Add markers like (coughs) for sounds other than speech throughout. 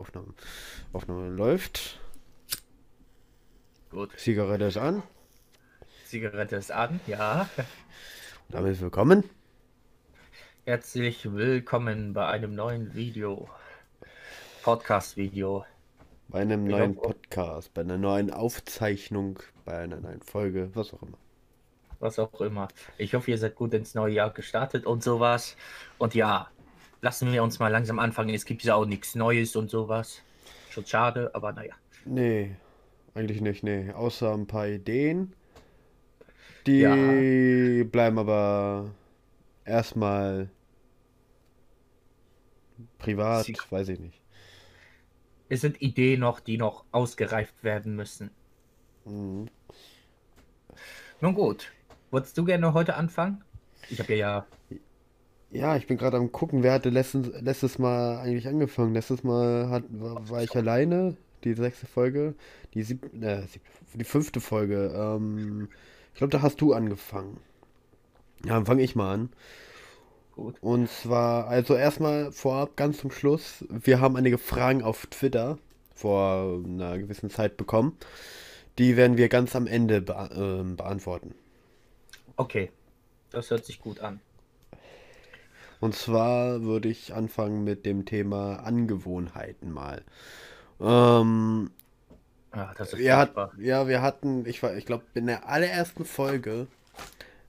Aufnahme, Aufnahme läuft. Gut. Zigarette ist an. Zigarette ist an, ja. Damit willkommen. Herzlich willkommen bei einem neuen Video. Podcast-Video. Bei einem Ich neuen Podcast, bei einer neuen Aufzeichnung, bei einer neuen Folge, was auch immer. Was auch immer. Ich hoffe, ihr seid gut ins neue Jahr gestartet und sowas. Und ja, lassen wir uns mal langsam anfangen. Es gibt ja auch nichts Neues und sowas. Schon schade, aber naja. Nee, eigentlich nicht, nee. Außer ein paar Ideen. Die bleiben aber erstmal privat, Sie- weiß ich nicht. Es sind Ideen noch, die noch ausgereift werden müssen. Mhm. Nun gut. Wolltest du gerne heute anfangen? Ich habe ja, ja ich bin gerade am gucken, wer hatte letztens, letztes Mal eigentlich angefangen. Letztes Mal hat, war, war ich alleine, die sechste Folge, die sieb, äh, die fünfte Folge. Ähm, ich glaube, da hast du angefangen. Ja, dann fange ich mal an. gut. Und zwar, also erstmal vorab, ganz zum Schluss, wir haben einige Fragen auf Twitter vor einer gewissen Zeit bekommen. Die werden wir ganz am Ende bea ähm, beantworten. Okay. Das hört sich gut an. Und zwar würde ich anfangen mit dem Thema Angewohnheiten mal. Ähm, Ja, das ist wir hat, ja, wir hatten, ich war, ich glaube, in der allerersten Folge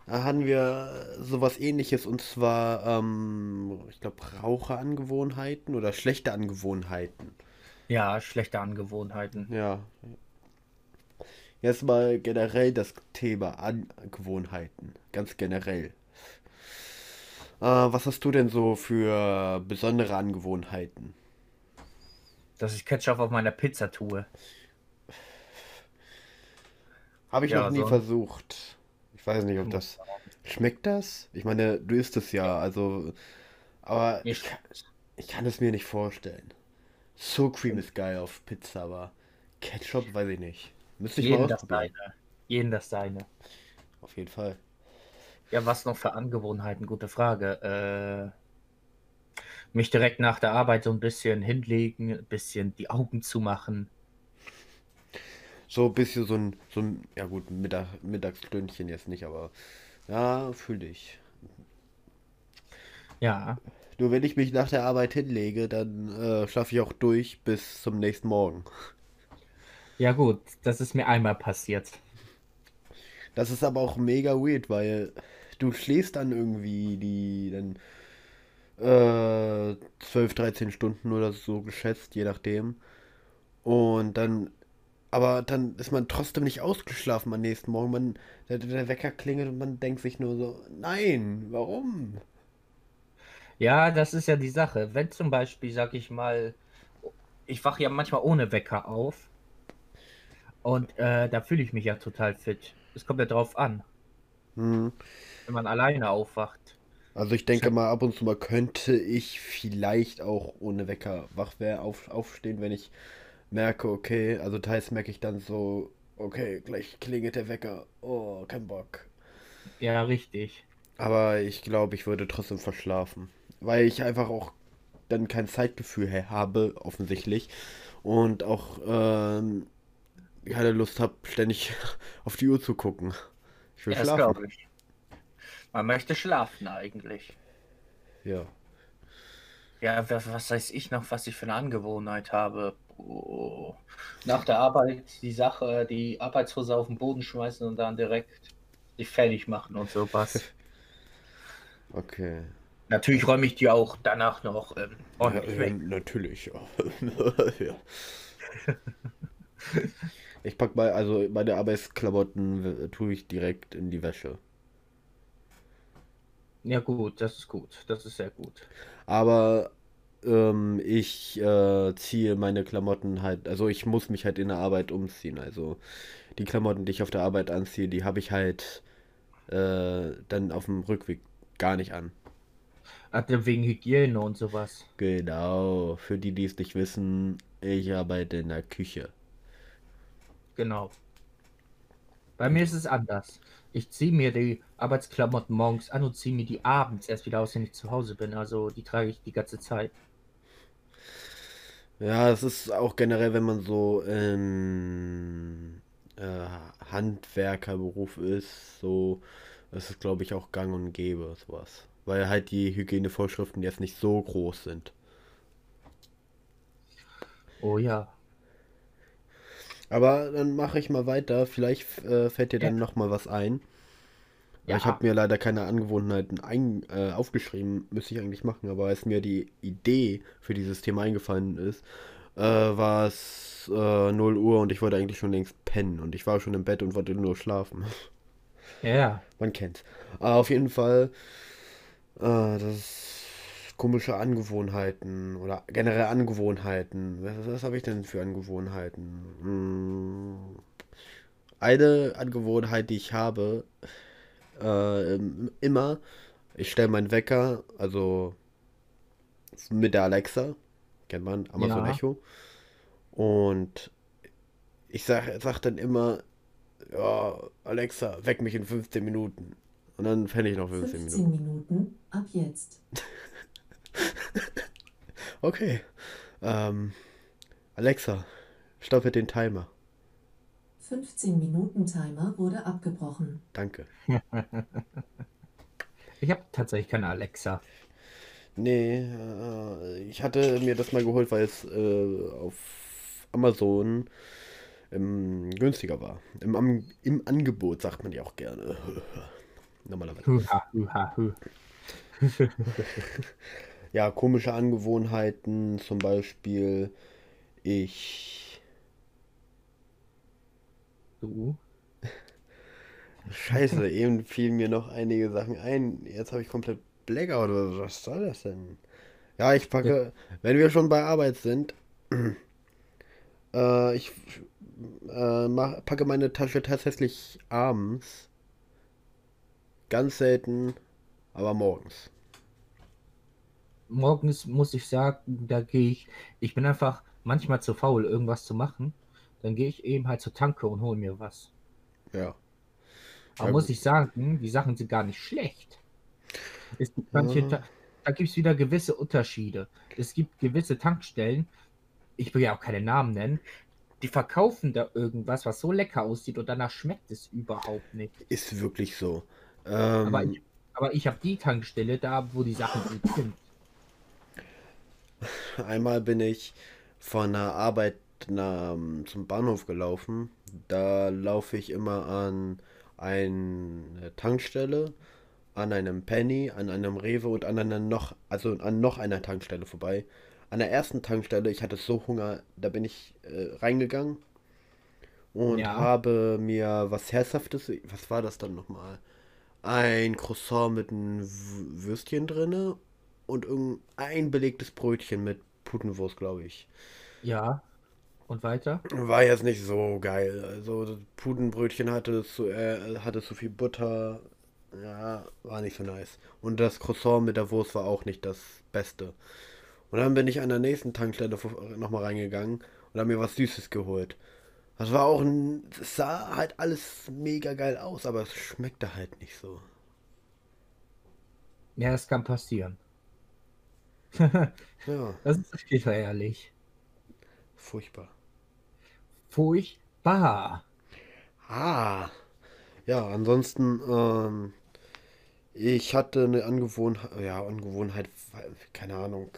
hatten wir sowas ähnliches und zwar, ähm, ich glaube, Raucherangewohnheiten oder schlechte Angewohnheiten. Ja, schlechte Angewohnheiten. Ja. Jetzt mal generell das Thema Angewohnheiten. Ganz generell. Äh, was hast du denn so für besondere Angewohnheiten? Dass ich Ketchup auf meiner Pizza tue. Habe ich Ja, noch nie so- versucht. Ich weiß nicht, ob das. Schmeckt das? Ich meine, du isst es ja, also. Aber Ich, ich, kann es mir nicht vorstellen. So Cream ist geil auf Pizza, aber Ketchup weiß ich nicht. Müsste ich mal jeden das ausprobieren. seine. Jeden das seine. Auf jeden Fall. Ja, was noch für Angewohnheiten? Gute Frage. Äh, mich direkt nach der Arbeit so ein bisschen hinlegen, ein bisschen die Augen zumachen. So ein bisschen so ein, so ein, ja gut, Mittag, Mittagsstündchen jetzt nicht, aber ja, fühle ich. Ja, Nur wenn ich mich nach der Arbeit hinlege, dann äh, schlafe ich auch durch bis zum nächsten Morgen. ja gut, das ist mir einmal passiert. Das ist aber auch mega weird, weil du schläfst dann irgendwie die dann äh, 12, 13 Stunden oder so geschätzt, je nachdem. Und dann, aber dann ist man trotzdem nicht ausgeschlafen am nächsten Morgen. Man, der, der Wecker klingelt und man denkt sich nur so, nein, warum? Ja, das ist ja die Sache. Wenn zum Beispiel, sag ich mal, ich wache ja manchmal ohne Wecker auf und äh, da fühle ich mich ja total fit. Es kommt ja drauf an, Hm. wenn man alleine aufwacht. Also ich denke mal, ab und zu mal könnte ich vielleicht auch ohne Wecker wach wär, auf, aufstehen, wenn ich merke, okay, also teils merke ich dann so, okay, gleich klingelt der Wecker, oh, kein Bock. Ja, richtig. Aber ich glaube, ich würde trotzdem verschlafen, weil ich einfach auch dann kein Zeitgefühl habe, offensichtlich, und auch ähm, keine Lust habe, ständig (laughs) auf die Uhr zu gucken. Ich will Ja, schlafen. ich. Man möchte schlafen eigentlich. Ja. Ja, was, weiß ich noch, was ich für eine Angewohnheit habe? Oh. Nach der Arbeit die Sache, die Arbeitshose auf den Boden schmeißen und dann direkt sich fertig machen und sowas. (laughs) Okay. Natürlich räume ich die auch danach noch ähm, ordentlich ja, weg. natürlich. (laughs) Ja. ja. (laughs) Ich pack mal, also meine Arbeitsklamotten tue ich direkt in die Wäsche. Ja gut, das ist gut. Das ist sehr gut. Aber ähm, ich äh, ziehe meine Klamotten halt, also ich muss mich halt in der Arbeit umziehen. Also die Klamotten, die ich auf der Arbeit anziehe, die habe ich halt äh, dann auf dem Rückweg gar nicht an. Also wegen Hygiene und sowas. Genau, für die, die es nicht wissen, ich arbeite in der Küche. Genau. Bei mir ist es anders. Ich ziehe mir die Arbeitsklamotten morgens an und ziehe mir die abends erst wieder aus, wenn ich zu Hause bin. Also die trage ich die ganze Zeit. Ja, es ist auch generell, wenn man so im äh, Handwerkerberuf ist, so, ist es glaube ich auch gang und gäbe, sowas. Weil halt die Hygienevorschriften jetzt nicht so groß sind. Oh ja. Aber dann mache ich mal weiter. Vielleicht äh, fällt dir dann Ja. noch mal was ein. Weil ich Ja. habe mir leider keine Angewohnheiten ein, äh, aufgeschrieben, müsste ich eigentlich machen, aber als mir die Idee für dieses Thema eingefallen ist, äh, war es äh, 0 Uhr und ich wollte eigentlich schon längst pennen und ich war schon im Bett und wollte nur schlafen. Ja. Man kennt's. Aber auf jeden Fall, äh, das komische Angewohnheiten oder generell Angewohnheiten. Was, was habe ich denn für Angewohnheiten? Hm, eine Angewohnheit, die ich habe, äh, im- immer, ich stelle meinen Wecker, also mit der Alexa, kennt man, Amazon Ja. Echo, und ich sag, sag dann immer, ja, Alexa, weck mich in 15 Minuten. Und dann fände ich noch 15 15 Minuten. Minuten ab jetzt. (laughs) (laughs) Okay. Ähm, Alexa, stoppe den Timer. 15 Minuten Timer wurde abgebrochen. Danke. (laughs) Ich habe tatsächlich keine Alexa. Nee, äh, ich hatte mir das mal geholt, weil es äh, auf Amazon ähm, günstiger war. Im, Am Im Angebot sagt man ja auch gerne. (laughs) Normalerweise. Ja, komische Angewohnheiten, zum Beispiel, ich. Du? (laughs) Scheiße, eben fielen mir noch einige Sachen ein. Jetzt habe ich komplett Blackout. oder Was soll das denn? Ja, ich packe, wenn wir schon bei Arbeit sind, (clears throat) äh, ich äh, mach, packe meine Tasche tatsächlich abends. Ganz selten, aber morgens. Morgens muss ich sagen, da gehe ich, ich bin einfach manchmal zu faul, irgendwas zu machen. Dann gehe ich eben halt zur Tanke und hole mir was. Ja. Aber Ja, muss gut. ich sagen, die Sachen sind gar nicht schlecht. Es gibt manche, Ja. Da gibt es wieder gewisse Unterschiede. Es gibt gewisse Tankstellen, ich will ja auch keine Namen nennen, die verkaufen da irgendwas, was so lecker aussieht und danach schmeckt es überhaupt nicht. Ist wirklich so. Aber Ähm, ich, aber ich habe die Tankstelle da, wo die Sachen gut sind. Einmal bin ich von der Arbeit na, zum Bahnhof gelaufen. Da laufe ich immer an eine Tankstelle, an einem Penny, an einem Rewe und an einer noch, also an noch einer Tankstelle vorbei. An der ersten Tankstelle, ich hatte so Hunger, da bin ich äh, reingegangen und Ja. habe mir was Herzhaftes, was war das dann nochmal? Ein Croissant mit einem Würstchen drinne und irgendein belegtes Brötchen mit Putenwurst, glaube ich. Ja. Und weiter? War jetzt nicht so geil. Also das Putenbrötchen hatte zu, äh, hatte zu viel Butter. Ja, war nicht so nice. Und das Croissant mit der Wurst war auch nicht das Beste. Und dann bin ich an der nächsten Tankstelle nochmal reingegangen und habe mir was Süßes geholt. Das war auch ein. Es sah halt alles mega geil aus, aber es schmeckte halt nicht so. Ja, das kann passieren. (laughs) Ja, Das ist gefährlich. furchtbar. Furchtbar. Ah, ja, ansonsten, ähm, ich hatte eine Angewohnheit, ja, Angewohnheit, keine Ahnung.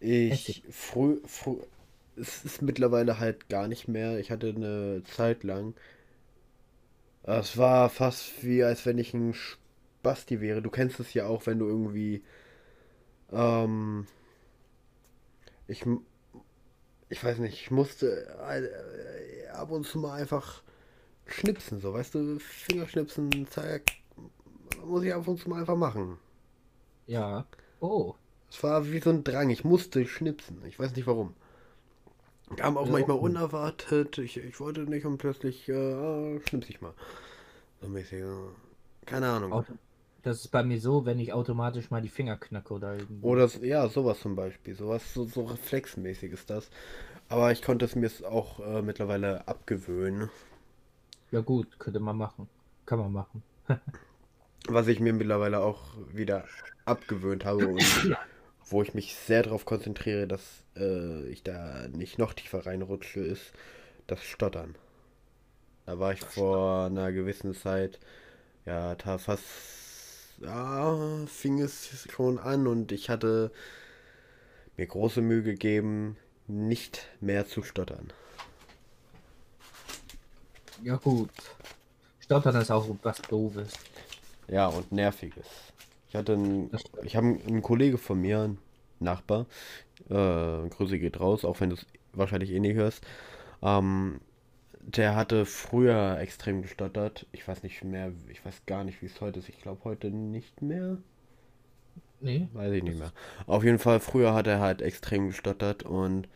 Ich früh, früh, es ist mittlerweile halt gar nicht mehr. Ich hatte eine Zeit lang, es war fast wie, als wenn ich ein Spasti wäre. Du kennst es ja auch, wenn du irgendwie, ähm, ich, ich weiß nicht, ich musste äh, ab und zu mal einfach schnipsen, so, weißt du, Fingerschnipsen, zack, muss ich ab und zu mal einfach machen. Ja. Oh. Es war wie so ein Drang, ich musste schnipsen, ich weiß nicht warum. Kam auch Ja, manchmal unerwartet, ich, ich wollte nicht und plötzlich, äh, schnips ich mal. So mäßig, keine Ahnung. Auto- Das ist bei mir so, wenn ich automatisch mal die Finger knacke oder irgendwie. Oder, ja, sowas zum Beispiel, sowas, so, so reflexmäßig ist das. Aber ich konnte es mir auch äh, mittlerweile abgewöhnen. Ja gut, könnte man machen. Kann man machen. (laughs) Was ich mir mittlerweile auch wieder abgewöhnt habe und wo ich mich sehr darauf konzentriere, dass äh, ich da nicht noch tiefer reinrutsche, ist das Stottern. Da war ich vor einer gewissen Zeit, ja, da fast, ja, fing es schon an und ich hatte mir große Mühe gegeben, nicht mehr zu stottern. Ja gut. Stottern ist auch was Doofes. Ja, und Nerviges. Ich hatte einen, ich habe einen Kollege von mir, einen Nachbar, äh, Grüße geht raus, auch wenn du es wahrscheinlich eh nicht hörst. Ähm, der hatte früher extrem gestottert. Ich weiß nicht mehr, ich weiß gar nicht, wie es heute ist. Ich glaube heute nicht mehr. Nee. Weiß ich nicht mehr. Auf jeden Fall, früher hat er halt extrem gestottert und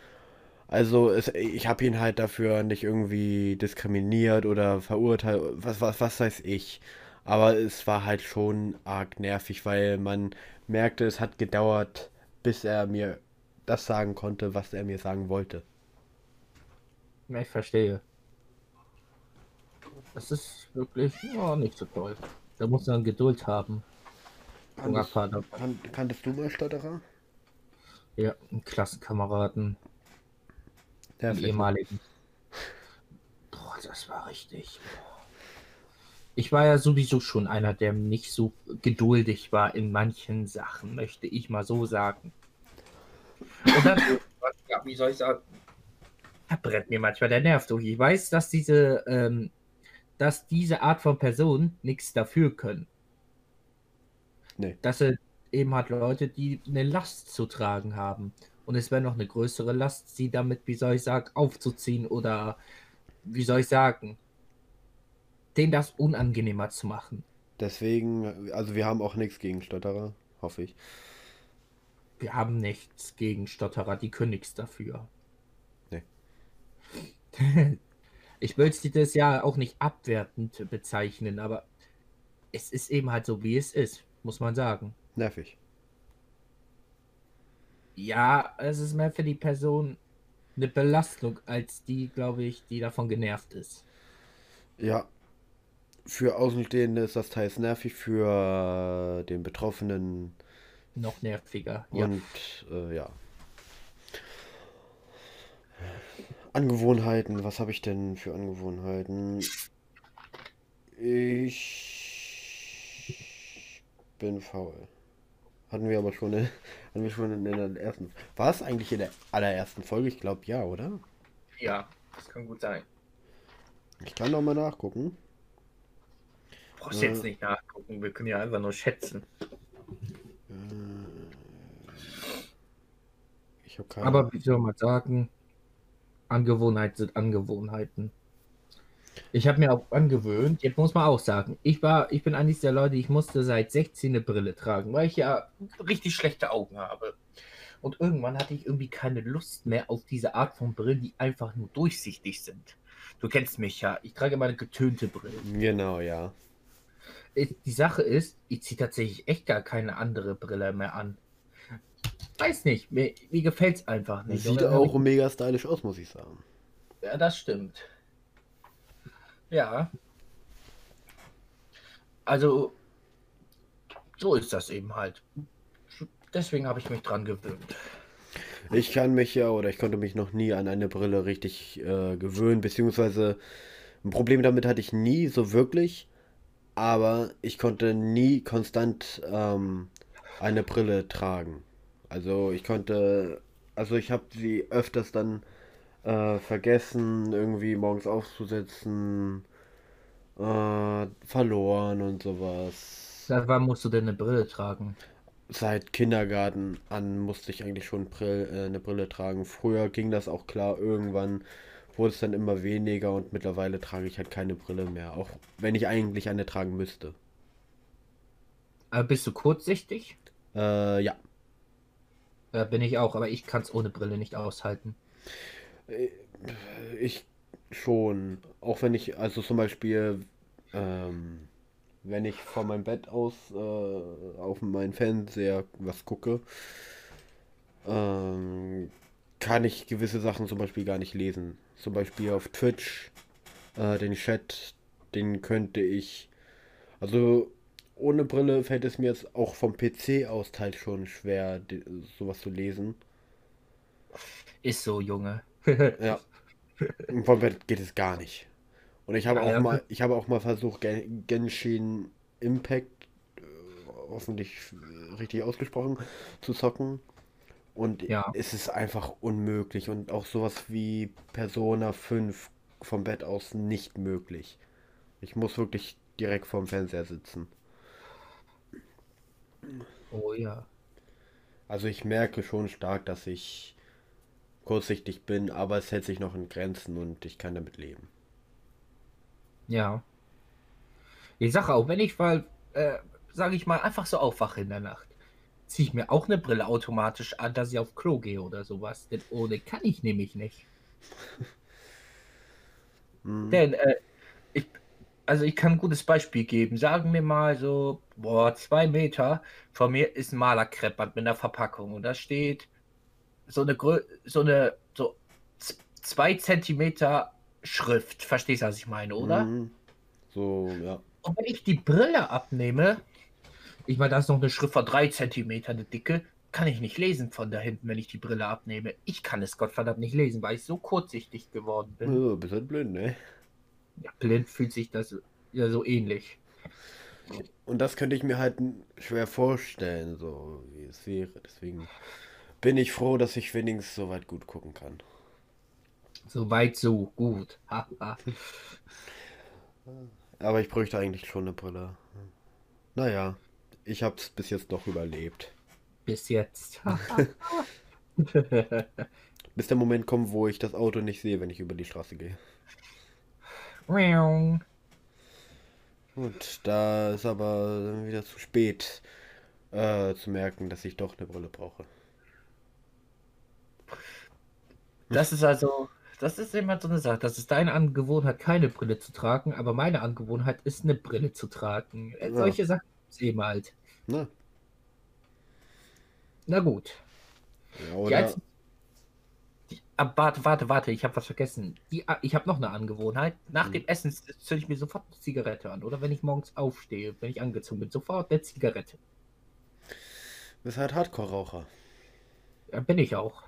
also es, ich habe ihn halt dafür nicht irgendwie diskriminiert oder verurteilt, was, was, was weiß ich. Aber es war halt schon arg nervig, weil man merkte, es hat gedauert, bis er mir das sagen konnte, was er mir sagen wollte. Ich verstehe. Das ist wirklich oh, nicht so toll. Da muss man Geduld haben. Kanntest, kan kanntest du mal Stotterer? Ja, einen Klassenkameraden. Ja, ehemaligen. Boah, das war richtig. Ich war ja sowieso schon einer, der nicht so geduldig war in manchen Sachen, möchte ich mal so sagen. Und dann, (laughs) ja, wie soll ich sagen, er brennt mir manchmal der Nerv durch. Ich weiß, dass diese, ähm, dass diese Art von Person nichts dafür können. Nee. Dass er eben hat Leute, die eine Last zu tragen haben. Und es wäre noch eine größere Last, sie damit, wie soll ich sagen, aufzuziehen oder, wie soll ich sagen, denen das unangenehmer zu machen. Deswegen, also wir haben auch nichts gegen Stotterer, hoffe ich. Wir haben nichts gegen Stotterer, die können nichts dafür. Nee. (laughs) ich sie das ja auch nicht abwertend bezeichnen, aber es ist eben halt so, wie es ist, muss man sagen. Nervig. Ja, es ist mehr für die Person eine Belastung als die, glaube ich, die davon genervt ist. Ja. Für Außenstehende ist das teils nervig, für den Betroffenen noch nerviger. Und ja, äh, ja. Angewohnheiten, was habe ich denn für Angewohnheiten? Ich bin faul. Hatten wir aber schon, in, (laughs) hatten wir schon in der ersten. War es eigentlich in der allerersten Folge? Ich glaube ja, oder? Ja, das kann gut sein. Ich kann noch mal nachgucken. Brauchst äh, jetzt nicht nachgucken, wir können ja einfach nur schätzen. Ich habe keine Aber wie soll man sagen, Angewohnheiten sind Angewohnheiten. Ich habe mir auch angewöhnt, jetzt muss man auch sagen, ich war, ich bin eines der Leute, ich musste seit 16 eine Brille tragen, weil ich ja richtig schlechte Augen habe. Und irgendwann hatte ich irgendwie keine Lust mehr auf diese Art von Brillen, die einfach nur durchsichtig sind. Du kennst mich ja, ich trage immer eine getönte Brille. Genau, ja. Die Sache ist, ich ziehe tatsächlich echt gar keine andere Brille mehr an. Weiß nicht, mir, mir gefällt es einfach nicht. Sieht auch mega stylisch aus, muss ich sagen. Ja, das stimmt. Ja. Also, so ist das eben halt. Deswegen habe ich mich dran gewöhnt. Ich kann mich ja oder ich konnte mich noch nie an eine Brille richtig äh, gewöhnen, beziehungsweise ein Problem damit hatte ich nie so wirklich, aber ich konnte nie konstant ähm, eine Brille tragen. Also ich konnte, also ich habe sie öfters dann äh, vergessen, irgendwie morgens aufzusetzen, äh, verloren und sowas. Seit wann musst du denn eine Brille tragen? Seit Kindergarten an musste ich eigentlich schon Brill, äh, eine Brille tragen. Früher ging das auch klar, irgendwann wurde es dann immer weniger und mittlerweile trage ich halt keine Brille mehr, auch wenn ich eigentlich eine tragen müsste. Aber bist du kurzsichtig? Äh, ja. Äh, bin ich auch, aber ich kann es ohne Brille nicht aushalten. Äh, ich schon. Auch wenn ich, also zum Beispiel, ähm, wenn ich von meinem Bett aus äh, auf meinen Fernseher was gucke, ähm, kann ich gewisse Sachen zum Beispiel gar nicht lesen. Zum Beispiel auf Twitch, äh, den Chat, den könnte ich, also ohne Brille fällt es mir jetzt auch vom PC aus halt schon schwer, sowas zu lesen. Ist so, Junge. Ja. Und vom Bett geht es gar nicht. Und ich habe Ja, auch ja. mal, ich habe auch mal versucht, Gen Genshin Impact, äh, hoffentlich richtig ausgesprochen, zu zocken. Und Ja. es ist einfach unmöglich. Und auch sowas wie Persona 5 vom Bett aus nicht möglich. Ich muss wirklich direkt vorm Fernseher sitzen. Oh ja. Also ich merke schon stark, dass ich kurzsichtig bin, aber es hält sich noch in Grenzen und ich kann damit leben. Ja. Ich sage auch, wenn ich mal, äh, sage ich mal, einfach so aufwache in der Nacht, ziehe ich mir auch eine Brille automatisch an, dass ich auf Klo gehe oder sowas. Denn ohne kann ich nämlich nicht. Mhm. (laughs) Denn, äh, also ich kann ein gutes Beispiel geben. Sagen wir mal so, boah, zwei Meter vor mir ist ein Malerkreppband mit einer Verpackung und da steht so eine, Grö so eine, so zwei Zentimeter Schrift. Verstehst du, was ich meine, oder? Mhm. So, ja. Und wenn ich die Brille abnehme, ich meine, da ist noch eine Schrift von drei Zentimeter eine dicke, kann ich nicht lesen von da hinten, wenn ich die Brille abnehme. Ich kann es Gottverdammt nicht lesen, weil ich so kurzsichtig geworden bin. Oh, bist halt blind, ne? Ja, blind fühlt sich das ja so ähnlich. Und das könnte ich mir halt schwer vorstellen, so wie es wäre. Deswegen bin ich froh, dass ich wenigstens so weit gut gucken kann. So weit, so gut. (laughs) Aber ich bräuchte eigentlich schon eine Brille. Naja, ich hab's bis jetzt noch überlebt. Bis jetzt. (laughs) (laughs) Bis der Moment kommt, wo ich das Auto nicht sehe, wenn ich über die Straße gehe. Gut, da ist aber wieder zu spät äh, zu merken, dass ich doch eine Brille brauche. das ist also, das ist immer so eine Sache. Das ist deine Angewohnheit, keine Brille zu tragen, aber meine Angewohnheit ist, eine Brille zu tragen. Äh, Ja. Solche Sachen gibt's eben halt. Na, Na gut. ja, oder? Die, ah, warte, warte, warte, ich habe was vergessen. Die, ah, ich habe noch eine Angewohnheit. Nach Hm. dem Essen zünde ich mir sofort eine Zigarette an. Oder wenn ich morgens aufstehe, wenn ich angezogen bin, sofort eine Zigarette. Ist halt Hardcore-Raucher. Ja, bin ich auch.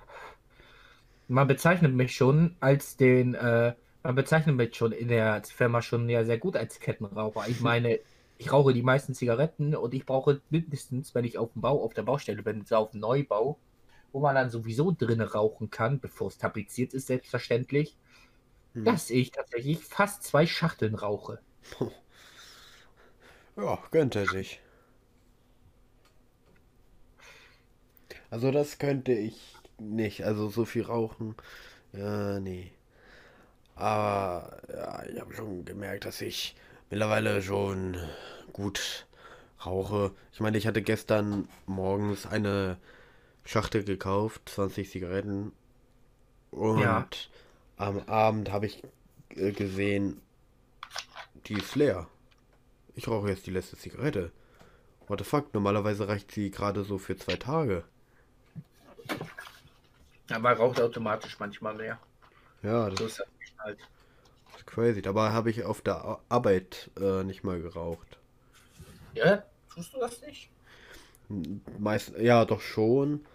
Man bezeichnet mich schon als den, äh, man bezeichnet mich schon in der Firma schon ja sehr gut als Kettenraucher. Ich (laughs) meine, ich rauche die meisten Zigaretten und ich brauche mindestens, wenn ich auf dem Bau, auf der Baustelle bin, auf dem Neubau, wo man dann sowieso drinnen rauchen kann, bevor es tapeziert ist, selbstverständlich, Hm. dass ich tatsächlich fast zwei Schachteln rauche. (laughs) Ja, gönnt er sich. Also das könnte ich nicht. Also so viel rauchen. Ja, nee. Aber ja, ich habe schon gemerkt, dass ich mittlerweile schon gut rauche. Ich meine, ich hatte gestern morgens eine Schachtel gekauft, 20 Zigaretten. Und Ja. am Abend habe ich äh, gesehen, die ist leer. Ich rauche jetzt die letzte Zigarette. What the fuck? Normalerweise reicht sie gerade so für zwei Tage. Aber raucht automatisch manchmal mehr. Ja, das So ist das halt. ist crazy. Dabei habe ich auf der Ar- Arbeit äh, nicht mal geraucht. Ja? Tust du das nicht? Meist, ja, doch schon.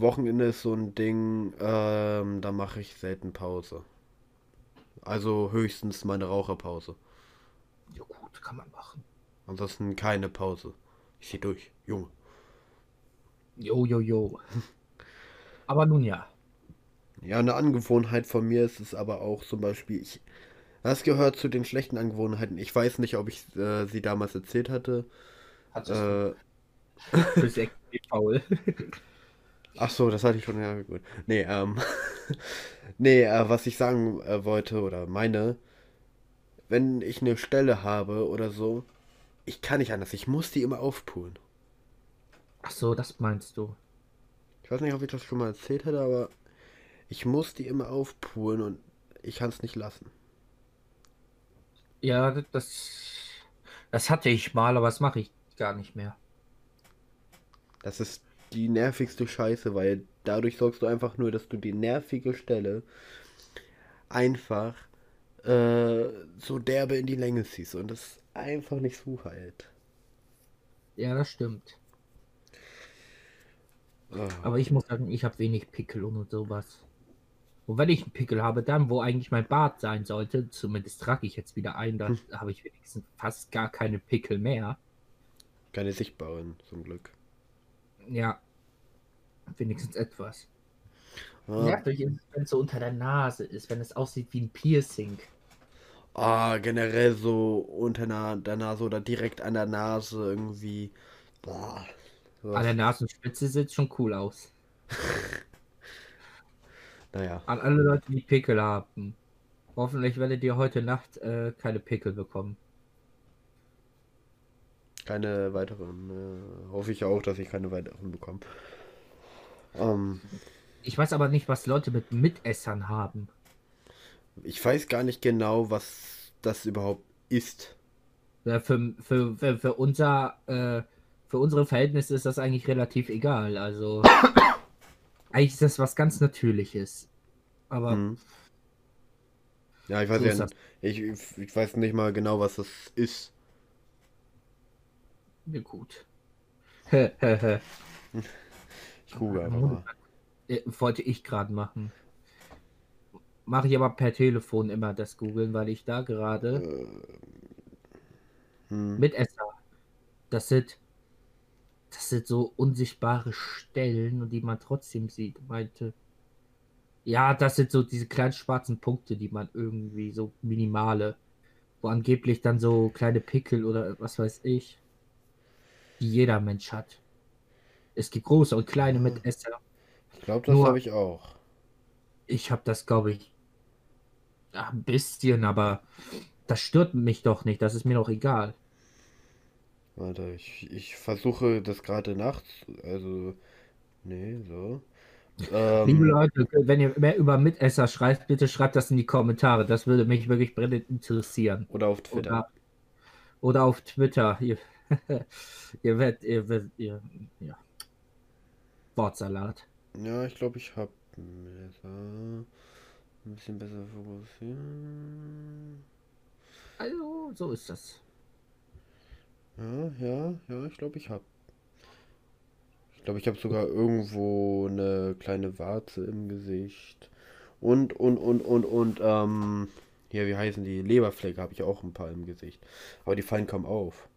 Wochenende ist so ein Ding, ähm, da mache ich selten Pause. Also höchstens meine Raucherpause. Ja gut, kann man machen. Ansonsten keine Pause. Ich sehe durch, Junge. Jo, jo, jo. (laughs) Aber nun ja. Ja, eine Angewohnheit von mir ist es aber auch zum Beispiel, ich, das gehört zu den schlechten Angewohnheiten. Ich weiß nicht, ob ich äh, sie damals erzählt hatte. Hattest Äh, (laughs) du bist echt faul. (laughs) ach so, das hatte ich schon, ja gut. Nee, ähm, (laughs) nee, äh, was ich sagen äh, wollte oder meine, wenn ich eine Stelle habe oder so, ich kann nicht anders, ich muss die immer aufpulen. Ach so, das meinst du. Ich weiß nicht, ob ich das schon mal erzählt hätte, aber ich muss die immer aufpulen und ich kann es nicht lassen. Ja, das, das hatte ich mal, aber das mache ich gar nicht mehr. Das ist die nervigste Scheiße, weil dadurch sorgst du einfach nur, dass du die nervige Stelle einfach äh, so derbe in die Länge ziehst und das einfach nicht so halt. Ja, das stimmt. Ah, Aber ich muss sagen, ich habe wenig Pickel und sowas. Und wenn ich einen Pickel habe, dann, wo eigentlich mein Bart sein sollte, zumindest trage ich jetzt wieder ein, da Hm. habe ich wenigstens fast gar keine Pickel mehr. keine sichtbaren, zum Glück. Ja. Wenigstens etwas. Ah, Nervig ist, wenn es so unter der Nase ist, wenn es aussieht wie ein Piercing. ah, generell so unter na- der Nase oder direkt an der Nase irgendwie. Boah. sowas. An der Nasenspitze sieht schon cool aus. (laughs) Naja, An alle Leute, die Pickel haben. Hoffentlich werdet ihr heute Nacht äh, keine Pickel bekommen. Keine weiteren. Äh, hoffe ich auch, dass ich keine weiteren bekomme. Ähm, Ich weiß aber nicht, was Leute mit Mitessern haben. ich weiß gar nicht genau, was das überhaupt ist. Ja, für, für, für, für, unser, äh, für unsere Verhältnisse ist das eigentlich relativ egal. Also, (coughs) eigentlich ist das was ganz Natürliches. Aber Hm. Ja, ich weiß So ja, ich, ich weiß nicht mal genau, was das ist. Ja, gut. Äh, (laughs) Ich google einfach mal. Wollte ich gerade machen. Mache ich aber per Telefon immer das googeln, weil ich da gerade Hm. Mitesser. Das sind, das sind so unsichtbare Stellen, die man trotzdem sieht, meinte. Ja, das sind so diese kleinen schwarzen Punkte, die man irgendwie so minimale, wo angeblich dann so kleine Pickel oder was weiß ich, die jeder Mensch hat. Es gibt große und kleine. Mitesser. Ich glaube, das habe ich auch. Ich habe das, glaube ich, ein bisschen, aber das stört mich doch nicht. Das ist mir doch egal. Warte, ich, ich versuche das gerade nachts. Also, nee, so. (laughs) Liebe Ähm, Leute, wenn ihr mehr über Mitesser schreibt, bitte schreibt das in die Kommentare. Das würde mich wirklich brennend interessieren. oder auf Twitter. Oder, oder auf Twitter. Ihr, (laughs) ihr werdet, ihr werdet, ihr, ja. Wortsalat. Ja, ich glaube, ich habe ein bisschen besser fokussieren. Also, so ist das. Ja, ja, ja, ich glaube, ich habe. Ich glaube, ich habe sogar irgendwo eine kleine Warze im Gesicht. Und, und, und, und, und, ähm, hier, wie heißen die? Leberflecke habe ich auch ein paar im Gesicht. Aber die fallen kaum auf.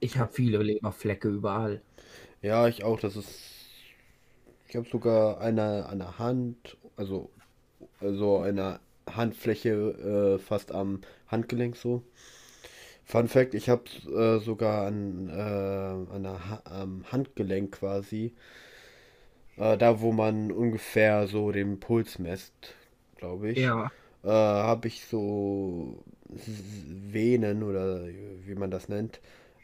Ich habe viele Leberflecke überall. Ja, ich auch. Das ist. Ich habe sogar eine an der Hand, also, also eine Handfläche äh, fast am Handgelenk so. Fun Fact, ich habe äh, sogar an, äh, an der ha am Handgelenk quasi, äh, da wo man ungefähr so den Puls messt, glaube ich, Ja. äh, habe ich so Venen oder wie man das nennt,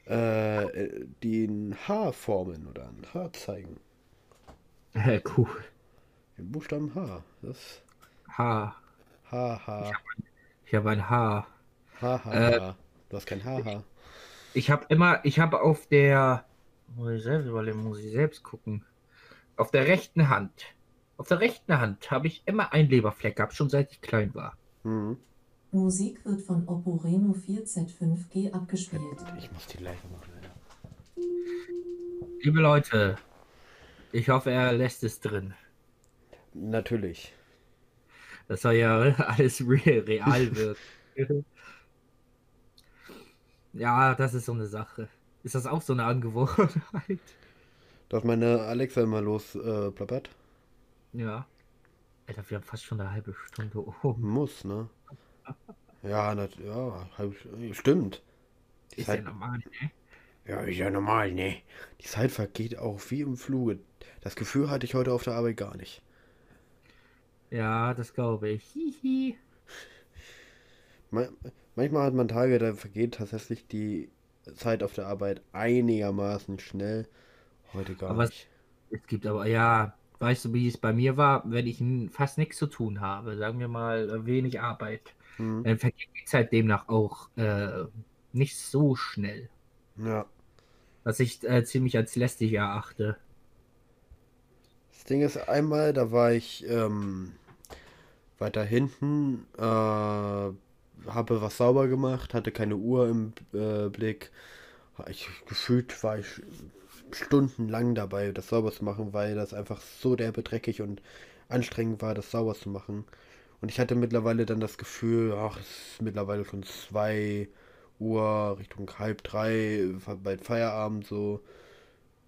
äh, die ein H formen oder ein H zeigen. Äh, cool. Den Buchstaben H. Das H. H, H, Ich habe ein Haar. H, H, Äh, H. Du hast kein H, H. Ich habe immer, ich habe auf der, muss ich selbst überlegen, muss ich selbst gucken. Auf der rechten Hand, auf der rechten Hand habe ich immer einen Leberfleck gehabt, schon seit ich klein war. Hm. Musik wird von Oppo Reno 4Z5G abgespielt. Ich muss die leise machen, Alter. Liebe Leute, ich hoffe, er lässt es drin. Natürlich. Das soll ja (laughs) alles real, real wirken. ja, das ist so eine Sache. Ist das auch so eine Angewohnheit? Dass meine Alexa immer los äh, plappert. Ja. Alter, wir haben fast schon eine halbe Stunde um. Muss, ne? Ja, nat ja, halb, stimmt. Die Ist ja Zeit, normal, ne? ja, ist ja normal, ne? Die Zeit vergeht auch wie im Fluge. Das Gefühl hatte ich heute auf der Arbeit gar nicht. Ja, das glaube ich. Hihi. Ma- Manchmal hat man Tage, da vergeht tatsächlich die Zeit auf der Arbeit einigermaßen schnell. Heute gar Aber es- nicht. Es gibt aber, ja, weißt du, wie es bei mir war, wenn ich fast nichts zu tun habe, sagen wir mal äh, wenig Arbeit, Hm. dann vergeht die Zeit demnach auch äh, nicht so schnell, Ja. was ich äh, ziemlich als lästig erachte. Das Ding ist einmal, da war ich ähm, weiter hinten, äh, habe was sauber gemacht, hatte keine Uhr im äh, Blick, ich gefühlt war ich stundenlang dabei, das sauber zu machen, weil das einfach so derbe dreckig und anstrengend war, das sauber zu machen. Und ich hatte mittlerweile dann das Gefühl, ach, es ist mittlerweile schon 2 Uhr, Richtung halb drei, bald Feierabend so.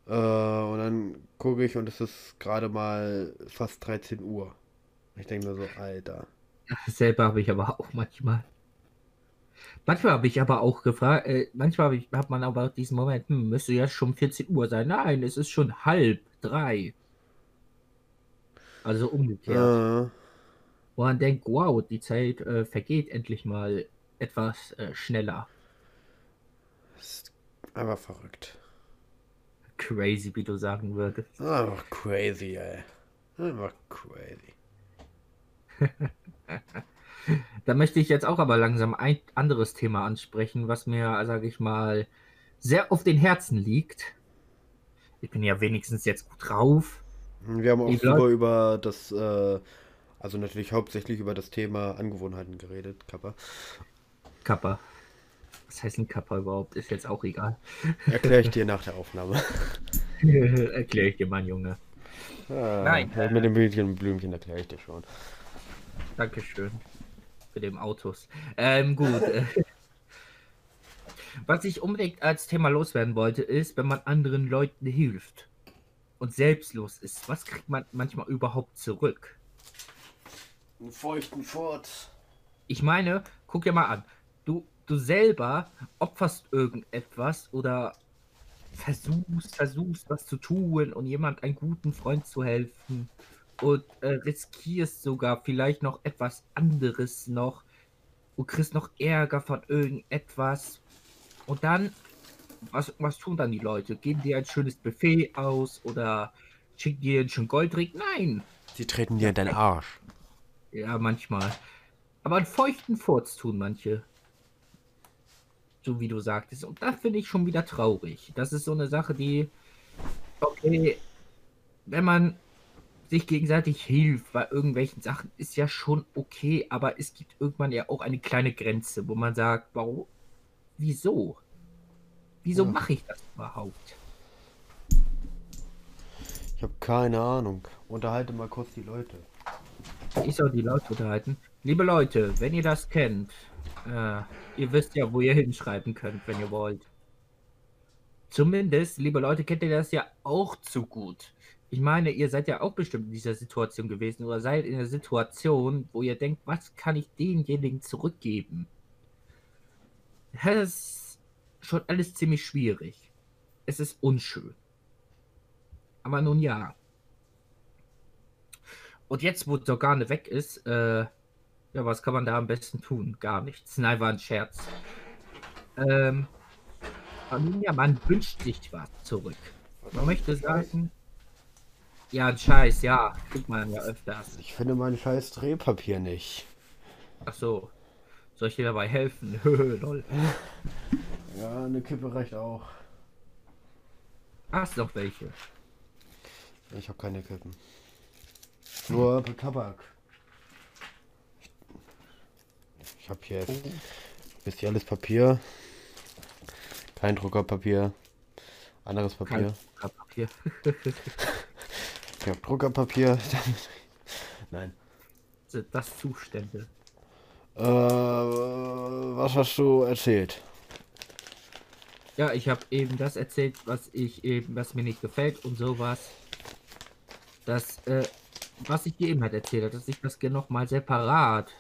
Äh, und dann gucke ich und es ist gerade mal fast 13 Uhr. Ich denke mir so, Alter. Selber habe ich aber auch manchmal. Manchmal habe ich aber auch gefragt, äh, manchmal habe hab man aber diesen Moment, hm, müsste ja schon 14 Uhr sein. Nein, es ist schon halb drei. Also umgekehrt. Äh, Wo man denkt, wow, die Zeit äh, vergeht endlich mal etwas äh, schneller. ist einfach verrückt. Crazy, wie du sagen würdest. Einfach crazy, ey. Einfach crazy. (laughs) Da möchte ich jetzt auch aber langsam ein anderes Thema ansprechen, was mir, sage ich mal, sehr auf den Herzen liegt. Ich bin ja wenigstens jetzt gut drauf. Wir haben auch Leute- über das, äh, also natürlich hauptsächlich über das Thema Angewohnheiten geredet, Kappa. Kappa. Was heißt ein Kappa überhaupt? Ist jetzt auch egal. Erkläre ich dir (laughs) nach der Aufnahme. Erkläre ich dir, mein Junge. Ah, Nein, Mit dem Blümchen, Blümchen erkläre ich dir schon. Dankeschön. Für den Autos. Ähm, gut. (laughs) Was ich unbedingt als Thema loswerden wollte, ist, wenn man anderen Leuten hilft und selbstlos ist, was kriegt man manchmal überhaupt zurück? Einen feuchten Furz. Ich meine, guck dir mal an. Du, du selber opferst irgendetwas oder versuchst, versuchst, was zu tun und jemand einen guten Freund zu helfen und äh, riskierst sogar vielleicht noch etwas anderes noch und kriegst noch Ärger von irgendetwas. Und dann, was, was tun dann die Leute? Geben dir ein schönes Buffet aus oder schicken dir einen schönen Goldring? Nein, Sie treten dir in deinen Arsch. Ja, manchmal. Aber einen feuchten Furz tun manche. So wie du sagtest. Und das finde ich schon wieder traurig. Das ist so eine Sache, die. Okay, wenn man sich gegenseitig hilft bei irgendwelchen Sachen, ist ja schon okay. Aber es gibt irgendwann ja auch eine kleine Grenze, wo man sagt, warum? Wieso? Wieso Ja. mache ich das überhaupt? Ich habe keine Ahnung. Unterhalte mal kurz die Leute. Ich soll die Leute unterhalten. Liebe Leute, wenn ihr das kennt, äh, ihr wisst ja, wo ihr hinschreiben könnt, wenn ihr wollt. Zumindest, liebe Leute, kennt ihr das ja auch zu gut. Ich meine, ihr seid ja auch bestimmt in dieser Situation gewesen oder seid in der Situation, wo ihr denkt, was kann ich denjenigen zurückgeben? Das ist schon alles ziemlich schwierig. Es ist unschön. Aber nun ja. Und jetzt, wo Dorgane weg ist, äh, ja, was kann man da am besten tun? Gar nichts. Nein, war ein Scherz. Ähm, ja, man wünscht sich was zurück. Man möchte sagen, ja, ein Scheiß, ja, kriegt man ja öfters. Ich finde mein scheiß Drehpapier nicht. Ach so, soll ich dir dabei helfen? (laughs) Lol. Ja, eine Kippe reicht auch. Hast noch welche? Ich habe keine Kippen. Nur Tabak. Ich habe hier jetzt ihr alles Papier. Kein Druckerpapier. Anderes Papier. Kein Papier. (laughs) Ich habe Druckerpapier. (laughs) Nein. Sind das Zustände? Äh, was hast du erzählt? Ja, ich habe eben das erzählt, was ich eben, was mir nicht gefällt und sowas. Das, äh, was ich dir eben halt erzählt habe, dass ich das gerne nochmal separat,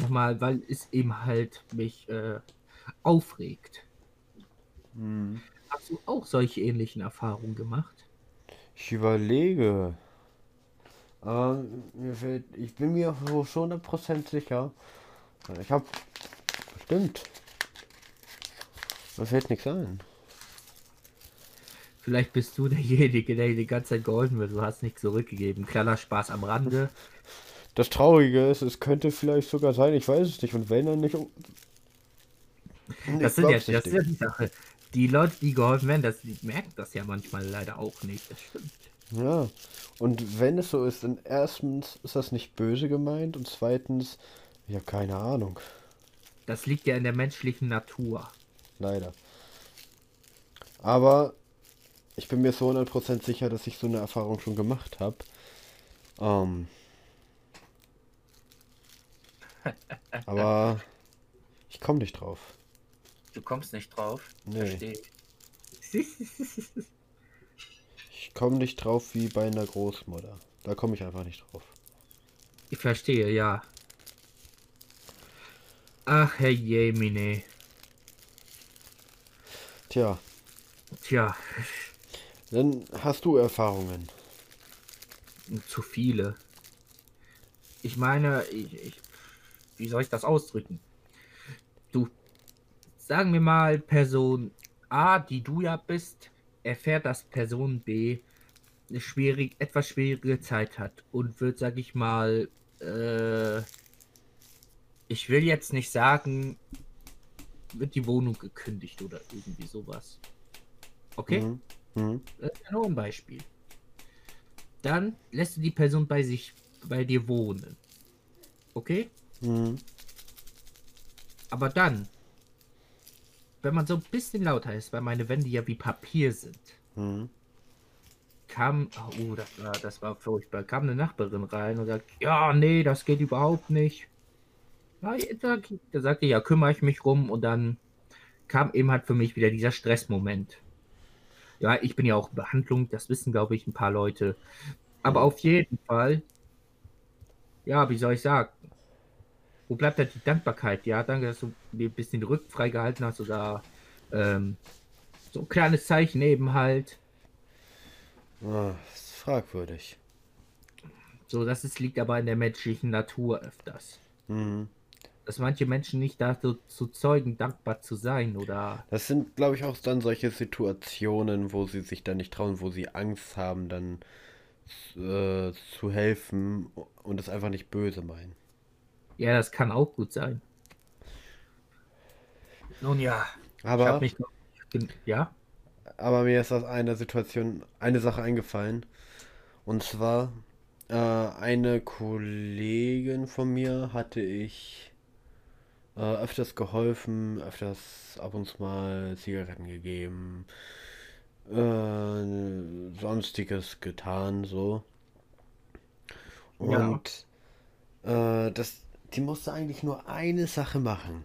nochmal, weil es eben halt mich äh, aufregt. Hm. Hast du auch solche ähnlichen Erfahrungen gemacht? Ich überlege. Aber mir fällt, ich bin mir so schon 100% sicher. Ich habe bestimmt. Mir fällt nichts ein. Vielleicht bist du derjenige, der die ganze Zeit geholfen wird. Du hast nichts zurückgegeben. Kleiner Spaß am Rande. Das Traurige ist, es könnte vielleicht sogar sein, ich weiß es nicht. Und wenn dann nicht. um- nicht Das, sind ja, das ist ja die Sache. Die Leute, die geholfen werden, das, die merken das ja manchmal leider auch nicht. Das stimmt. Ja. Und wenn es so ist, dann erstens ist das nicht böse gemeint und zweitens, ich habe keine Ahnung. Das liegt ja in der menschlichen Natur. Leider. Aber ich bin mir so 100% sicher, dass ich so eine Erfahrung schon gemacht habe. Ähm, (laughs) aber ich komme nicht drauf. Du kommst nicht drauf. Nee. Verstehe. Ich komme nicht drauf wie bei einer Großmutter. Da komme ich einfach nicht drauf. Ich verstehe, ja. Ach, Herr Jemine. Tja, Tja, dann hast du Erfahrungen. zu viele. Ich meine, ich, ich, wie soll ich das ausdrücken? Du, sagen wir mal, Person A, die du ja bist, erfährt, dass Person B eine schwierig, etwas schwierige Zeit hat und wird, sag ich mal, äh, ich will jetzt nicht sagen, wird die Wohnung gekündigt oder irgendwie sowas. Okay? Mhm. Mhm. Das ist ja nur ein Beispiel. Dann lässt du die Person bei sich, bei dir wohnen. Okay? Mhm. Aber dann, wenn man so ein bisschen lauter ist, weil meine Wände ja wie Papier sind, Mhm. kam, oh, das war, das war furchtbar, kam eine Nachbarin rein und sagt, ja, nee, das geht überhaupt nicht. Ja, ich- Da sagte ich, ja, kümmere ich mich rum und dann kam eben halt für mich wieder dieser Stressmoment. Ja, ich bin ja auch in Behandlung, das wissen, glaube ich, ein paar Leute. Aber auf jeden Fall, ja, wie soll ich sagen? Wo bleibt da die Dankbarkeit? Ja, danke, dass du mir ein bisschen den Rücken freigehalten hast oder ähm, so ein kleines Zeichen eben halt. Ah, das ist fragwürdig. So, das ist, liegt aber in der menschlichen Natur öfters. Mhm. Dass manche Menschen nicht dazu zu zeugen, dankbar zu sein oder. Das sind, glaube ich, auch dann solche Situationen, wo sie sich dann nicht trauen, wo sie Angst haben, dann äh, zu helfen und es einfach nicht böse meinen. Ja, das kann auch gut sein. Nun ja, ich Aber, habe mich noch. gen- Ja? aber mir ist aus einer Situation eine Sache eingefallen. Und zwar, äh, eine Kollegin von mir hatte ich äh, öfters geholfen, öfters ab und zu mal Zigaretten gegeben, äh, sonstiges getan, so. Ja. Und äh, das, die musste eigentlich nur eine Sache machen.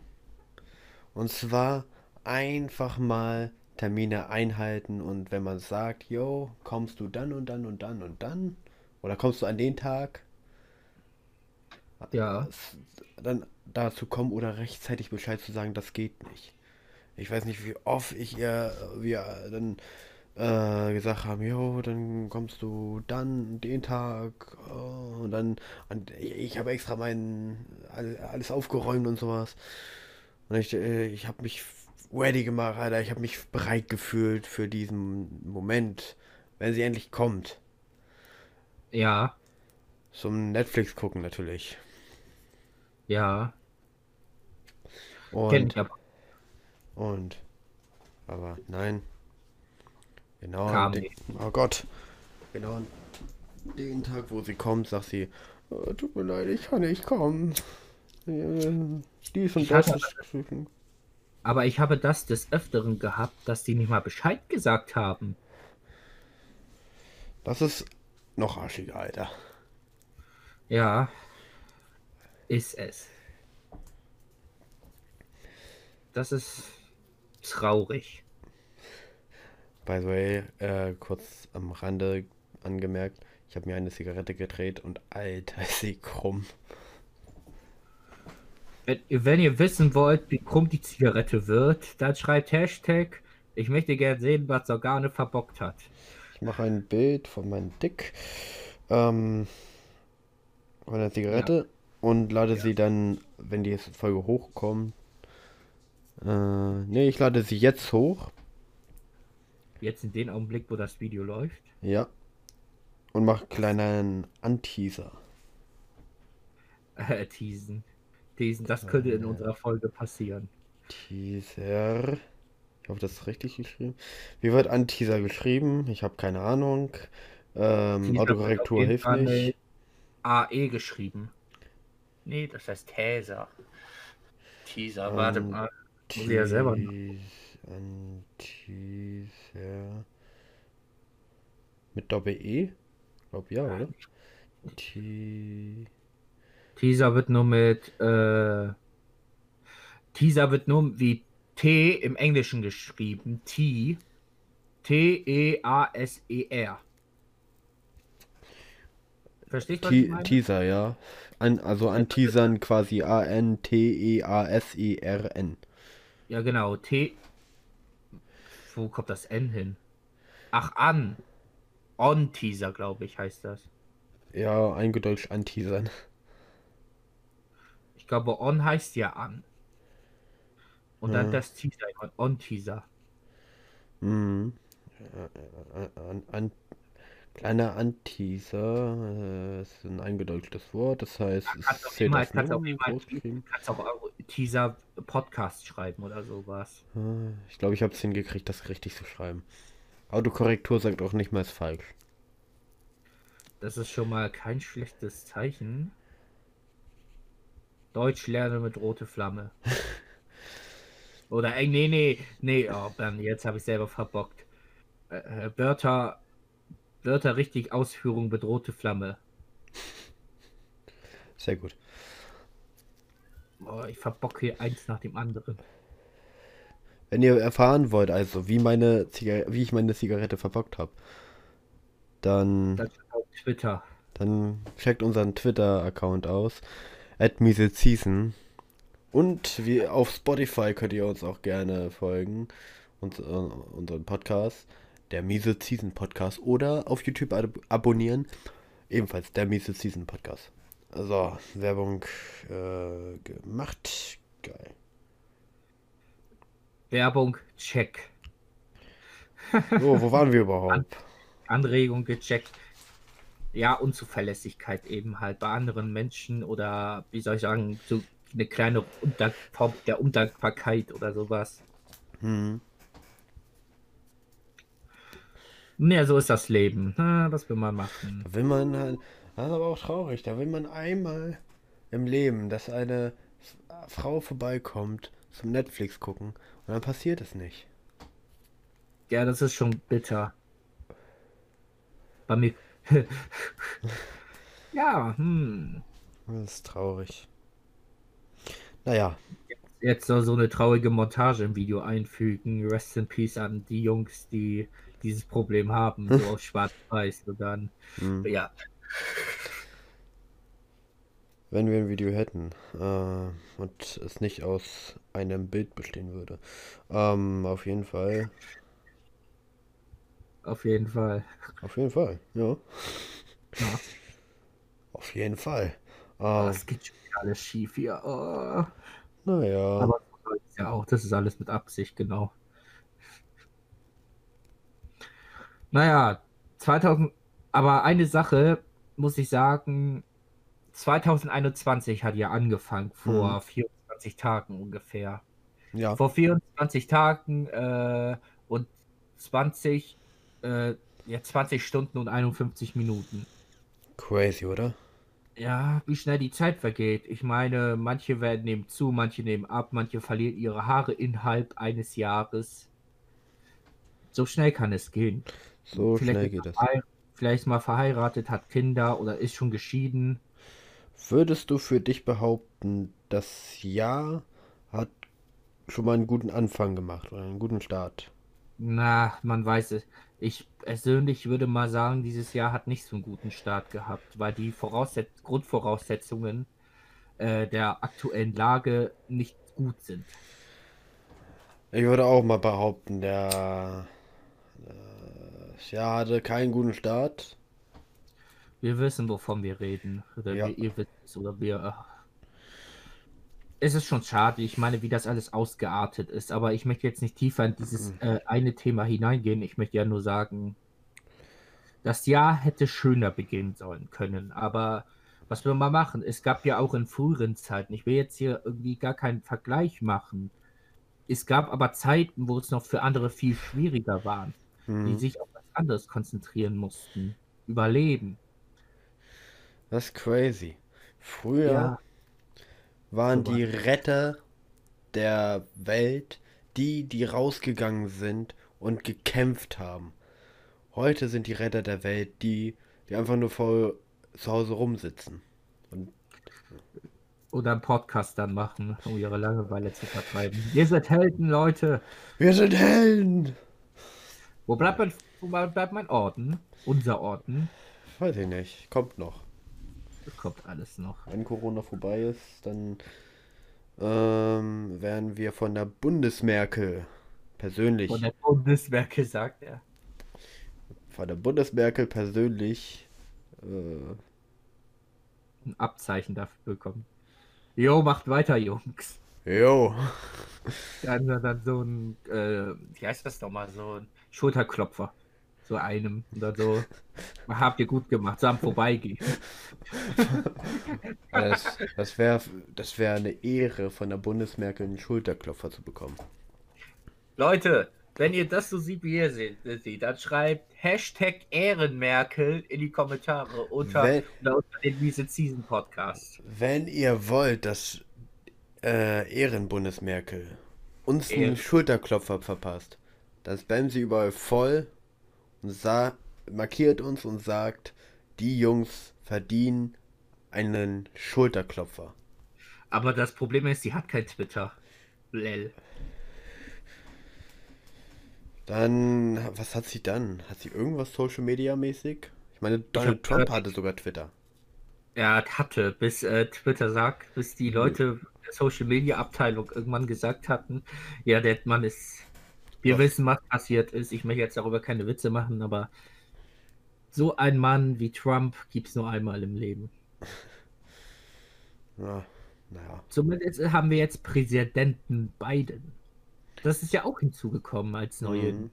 Und zwar einfach mal Termine einhalten und wenn man sagt, yo, kommst du dann und dann und dann und dann oder kommst du an den Tag, Ja. dann dazu kommen oder rechtzeitig Bescheid zu sagen, das geht nicht. Ich weiß nicht, wie oft ich ihr, wir dann äh, gesagt haben, jo, dann kommst du dann den Tag äh, und dann und ich, ich habe extra mein all- alles aufgeräumt und sowas. Und ich, äh, ich habe mich ready gemacht, Alter. Ich habe mich bereit gefühlt für diesen Moment, wenn sie endlich kommt. Ja. Zum Netflix gucken natürlich. Ja. Und, und, aber nein. Genau Kam den, oh Gott. Genau den Tag, wo sie kommt, sagt sie, "Oh, tut mir leid, ich kann nicht kommen. Dies und Ich das ist Aber ich habe das des Öfteren gehabt, dass die nicht mal Bescheid gesagt haben. Das ist noch arschiger, Alter. Ja. Ist es. Das ist traurig. By the way, äh, kurz am Rande angemerkt, ich habe mir eine Zigarette gedreht und Alter, (laughs) ist sie krumm. Wenn, ihr wissen wollt, wie krumm die Zigarette wird, dann schreibt Hashtag, ich möchte gern sehen, was Organe verbockt hat. Ich mache ein Bild von meinem Dick, ähm, von der Zigarette und lade sie dann, wenn die Folge hochkommt. Äh, nee, ich lade sie jetzt hoch. Jetzt in dem Augenblick, wo das Video läuft. Ja. Und mache kleinen Anteaser. Äh, teasen. Teasen, das könnte in unserer Folge passieren. Teaser. Ich hoffe, das ist richtig geschrieben. Wie wird Anteaser geschrieben? Ich habe keine Ahnung. Ähm, Autokorrektur hilft nicht. AE geschrieben. Nee, das heißt Teaser. Teaser, warte Ähm, mal. Muss ich ja selber Anteaser. Mit Doppel-E? Glaub ja, oder? T Teaser wird nur mit äh, Teaser wird nur wie T im Englischen geschrieben. T. T-E-A-S-E-R. Verstehst du? Teaser, ja. An, also anteasern quasi E A-N-T-E-A-S-E-R-N. Ja, genau. T. Wo kommt das N hin? Ach, an. On Teaser, glaube ich, heißt das. Ja, eingedeutscht anteasern. Ich glaube, on heißt ja an. Und dann Ja. das Teaser, on Teaser. Mhm. Äh, An, an, kleiner Anteaser, äh, ist ein eingedeutschtes Wort, das heißt, es kannst zählt immer- das kannst auch. Du kannst auch Teaser Podcast schreiben oder sowas. Äh, Ich glaube, ich habe es hingekriegt, das richtig zu schreiben. Autokorrektur sagt auch nicht mal, ist falsch. Das ist schon mal kein schlechtes Zeichen. Deutsch lernen mit rote Flamme. (laughs) Oder, ey, nee, nee, nee, oh, jetzt habe ich selber verbockt. Äh, äh, Wörter, Wörter richtig Ausführung mit rote Flamme. Sehr gut. Oh, ich verbocke hier eins nach dem anderen. Wenn ihr erfahren wollt, also wie meine Ziga wie ich meine Zigarette verbockt habe, dann, Das auf Twitter. dann checkt unseren Twitter-Account aus. Season. Und wie auf Spotify könnt ihr uns auch gerne folgen. Und, äh, unseren Podcast. Der Miese Season Podcast. Oder auf YouTube ab abonnieren. Ebenfalls der Miese Season Podcast. So, Werbung äh, gemacht. Geil. Werbung, check. So, wo waren wir überhaupt? Anregung gecheckt. Ja, Unzuverlässigkeit eben halt bei anderen Menschen oder wie soll ich sagen, so eine kleine Form der Undankbarkeit oder sowas. Hm. Naja, so ist das Leben. Na, was will man machen? Da will man halt, das ist aber auch traurig, da will man einmal im Leben, dass eine Frau vorbeikommt zum Netflix gucken und dann passiert es nicht. Ja, das ist schon bitter. Bei mir. (laughs) ja, hm. Das ist traurig. Naja, Jetzt soll so eine traurige Montage im Video einfügen. Rest in Peace an die Jungs, die dieses Problem haben, so (laughs) auf schwarz-weiß. Und dann, hm, ja, wenn wir ein Video hätten äh, und es nicht aus einem Bild bestehen würde. Ähm, auf jeden Fall. auf jeden Fall. Auf jeden Fall, ja. Ja. Auf jeden Fall. Oh, Ähm, es geht schon alles schief hier. Oh. naja. Aber ja auch, das ist alles mit Absicht, genau. Naja, 2000, aber eine Sache muss ich sagen, 2021 hat ja angefangen, vor Mhm. 24 Tagen ungefähr. Ja. Vor 24 Tagen äh, und 20, äh, ja, 20 Stunden und 51 Minuten. Crazy, oder? Ja, wie schnell die Zeit vergeht. Ich meine, manche werden nehmen zu, manche nehmen ab, manche verlieren ihre Haare innerhalb eines Jahres. So schnell kann es gehen. So Vielleicht schnell geht verhei- Vielleicht mal verheiratet, hat Kinder oder ist schon geschieden. Würdest du für dich behaupten, das Jahr hat schon mal einen guten Anfang gemacht oder einen guten Start? Na, man weiß es. Ich persönlich würde mal sagen, dieses Jahr hat nicht so einen guten Start gehabt, weil die Vorausset Grundvoraussetzungen äh, der aktuellen Lage nicht gut sind. Ich würde auch mal behaupten, der das Jahr hatte keinen guten Start. Wir wissen, wovon wir reden. Oder Ja. wir, ihr wisst es, oder wir. ach. Es ist schon schade, ich meine, wie das alles ausgeartet ist, aber ich möchte jetzt nicht tiefer in dieses äh, eine Thema hineingehen. Ich möchte ja nur sagen, das Jahr hätte schöner beginnen sollen können, aber was will man machen? Es gab ja auch in früheren Zeiten, ich will jetzt hier irgendwie gar keinen Vergleich machen. Es gab aber Zeiten, wo es noch für andere viel schwieriger waren, die Hm. sich auf anderes konzentrieren mussten. Überleben. Das ist crazy. Früher Ja. waren so die Retter der Welt die, die rausgegangen sind und gekämpft haben. Heute sind die Retter der Welt die, die einfach nur vor zu Hause rumsitzen. Und Oder einen Podcast dann machen, um ihre Langeweile zu vertreiben. Ihr seid Helden, Leute. wir sind Helden! Wo bleibt mein, wo bleibt mein Orden? Unser Orden. Weiß ich nicht. Kommt noch. Das kommt alles noch. Wenn Corona vorbei ist, dann ähm, werden wir von der Bundesmerkel persönlich, Von der Bundeswehr gesagt, ja. von der Bundesmerkel persönlich äh, Ein Abzeichen dafür bekommen. Jo, macht weiter, Jungs. Jo. Dann, dann so ein, äh, wie heißt das nochmal, so ein Schulterklopfer. So einem. Dann so, habt ihr gut gemacht, so am Vorbeigehen. (laughs) Das, das wäre das wär eine Ehre, von der Bundesmerkel einen Schulterklopfer zu bekommen. Leute, wenn ihr das so seht, wie ihr seht, seht dann schreibt Hashtag Ehrenmerkel in die Kommentare unter, Wenn- oder unter den Miese Season Podcast. Wenn ihr wollt, dass äh, Ehrenbundesmerkel uns einen Ehren. Schulterklopfer verpasst, dann spammen sie überall voll und sa markiert uns und sagt, die Jungs verdienen einen Schulterklopfer. Aber das Problem ist, sie hat kein Twitter. Lel. Dann, was hat sie dann? Hat sie irgendwas Social Media mäßig? Ich meine, Donald hab Trump gehört- hatte sogar Twitter. Er hatte, bis äh, Twitter sagt, bis die Leute der Social Media Abteilung irgendwann gesagt hatten, ja, der Mann ist. Wir Doch. wissen, was passiert ist. Ich möchte jetzt darüber keine Witze machen, aber so ein Mann wie Trump gibt es nur einmal im Leben. (laughs) Ja, naja. Zumindest haben wir jetzt Präsidenten Biden. Das ist ja auch hinzugekommen als neue. Mhm.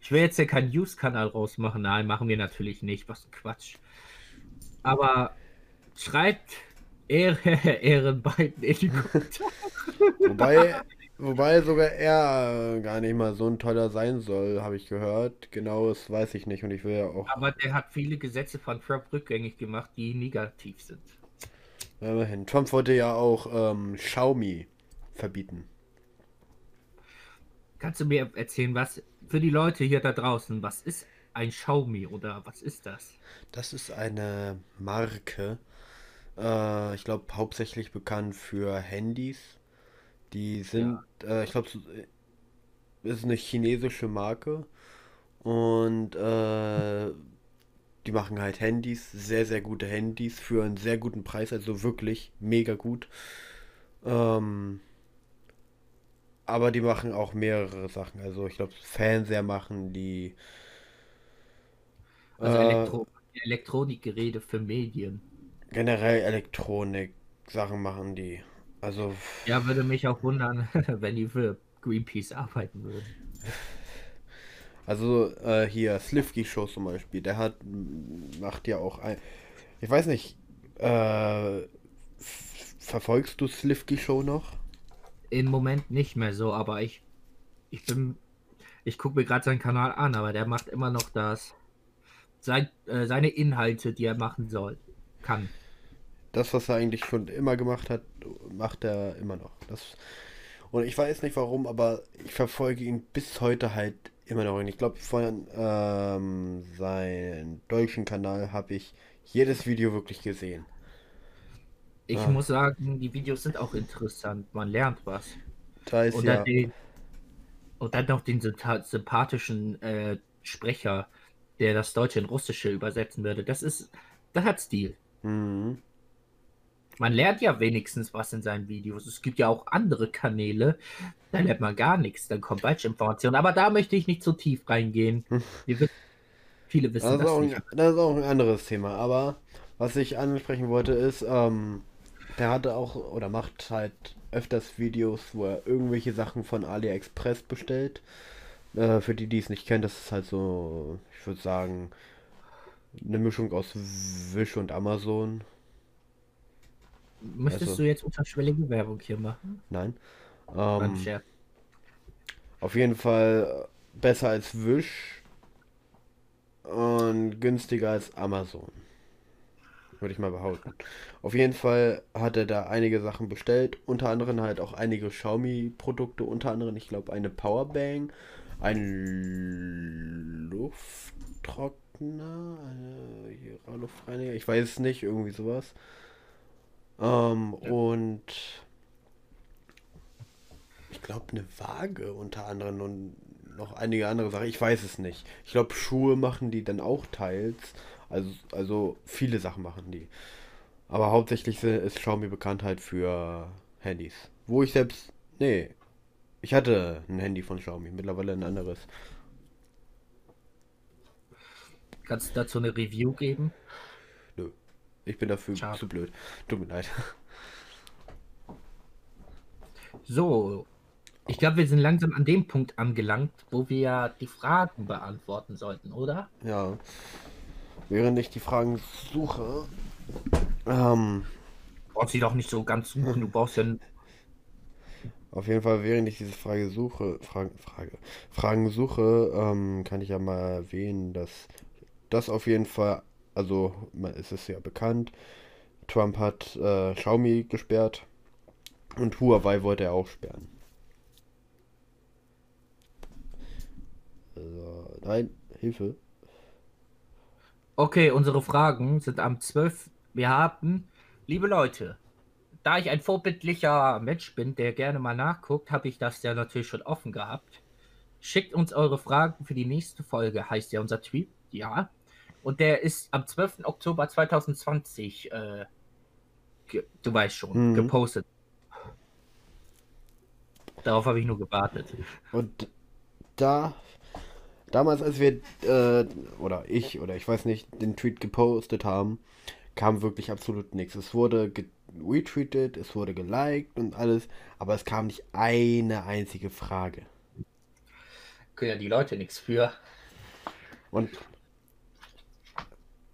Ich will jetzt ja keinen News-Kanal rausmachen. Nein, machen wir natürlich nicht. Was ein Quatsch. Aber schreibt Ehre, (laughs) Ehren Biden in die (laughs) Kommentare. Wobei, wobei sogar er äh, gar nicht mal so ein toller sein soll, habe ich gehört. Genau, das weiß ich nicht und ich will ja auch Aber der hat viele Gesetze von Trump rückgängig gemacht, die negativ sind. immerhin. Trump wollte ja auch ähm, Xiaomi verbieten. Kannst du mir erzählen, was für die Leute hier da draußen, was ist ein Xiaomi oder was ist das? Das ist eine Marke, äh, ich glaube hauptsächlich bekannt für Handys. Die sind, äh, ich glaube, ist eine chinesische Marke und äh, die machen halt Handys, sehr, sehr gute Handys für einen sehr guten Preis, also wirklich mega gut. Ähm, aber die machen auch mehrere Sachen, also ich glaube, Fernseher machen die. Also Äh, Elektro Elektronikgeräte für Medien. Generell Elektronik, Sachen machen die. Also, Ja, würde mich auch wundern, (laughs) wenn die für Greenpeace arbeiten würden. also äh, hier Slivky Show zum Beispiel, der hat macht ja auch ein. Ich weiß nicht, äh, verfolgst du Slivky Show noch? Im Moment nicht mehr so, aber ich, ich bin, ich gucke mir gerade seinen Kanal an, aber der macht immer noch das, sein, äh, seine Inhalte, die er machen soll, kann. Das, was er eigentlich schon immer gemacht hat, macht er immer noch. Das, und ich weiß nicht warum, aber ich verfolge ihn bis heute halt immer noch. Und ich glaube, von ähm, seinem deutschen Kanal habe ich jedes Video wirklich gesehen. Ich Ah. muss sagen, die Videos sind auch interessant, man lernt was. Da ist Und ja. dann, den, und dann noch den sympa- sympathischen äh, Sprecher, der das Deutsche in Russische übersetzen würde. Das ist, das hat Stil. Mhm. Man lernt ja wenigstens was in seinen Videos. Es gibt ja auch andere Kanäle, da lernt man gar nichts. Dann kommt Falschinformation. Aber da möchte ich nicht so tief reingehen. Wir wissen- viele wissen Das das auch nicht. ein, das ist auch ein anderes Thema. Aber was ich ansprechen wollte ist, ähm, der hatte auch oder macht halt öfters Videos, wo er irgendwelche Sachen von AliExpress bestellt. Äh, für die, die es nicht kennen, das ist halt so, ich würde sagen, eine Mischung aus Wish und Amazon. Möchtest also- du jetzt unterschwellige Werbung hier machen? Nein. Ähm, auf jeden Fall äh, besser als Wish und günstiger als Amazon. würde ich mal behaupten. Auf jeden Fall hat er da einige Sachen bestellt, unter anderem halt auch einige Xiaomi-Produkte, unter anderem, ich glaube, eine Powerbank, ein Lufttrockner, eine Luftreiniger, ich weiß es nicht, irgendwie sowas. Ähm, Ja. Und ich glaube, eine Waage unter anderem und noch einige andere Sachen. Ich weiß es nicht. Ich glaube, Schuhe machen die dann auch teils. Also, also viele Sachen machen die. Aber hauptsächlich ist Xiaomi bekannt halt für Handys. Wo ich selbst. Nee. Ich hatte ein Handy von Xiaomi, mittlerweile ein anderes. Kannst du dazu eine Review geben? Ich bin dafür Schade. zu blöd. Tut mir leid. So, ich glaube, wir sind langsam an dem Punkt angelangt, wo wir die Fragen beantworten sollten, oder? Ja. Während ich die Fragen suche. Ähm, Du brauchst sie doch nicht so ganz suchen, du brauchst ja Auf jeden Fall, während ich diese Frage suche, Fragen, Frage, Fragen suche, ähm, kann ich ja mal erwähnen, dass das auf jeden Fall, also es ist ja bekannt, Trump hat äh, Xiaomi gesperrt und Huawei wollte er auch sperren. Also, nein, Hilfe. Okay, unsere Fragen sind am 12. Wir haben, liebe Leute, da ich ein vorbildlicher Mensch bin, der gerne mal nachguckt, habe ich das ja natürlich schon offen gehabt. Schickt uns eure Fragen für die nächste Folge, heißt ja unser Tweet. Ja. Und der ist am 12. Oktober 2020, äh, du weißt schon, Mhm. gepostet. Darauf habe ich nur gewartet. Und da, damals, als wir, äh, oder ich, oder ich weiß nicht, den Tweet gepostet haben, kam wirklich absolut nichts. Es wurde retweetet, es wurde geliked und alles, aber es kam nicht eine einzige Frage. Können ja die Leute nichts für. Und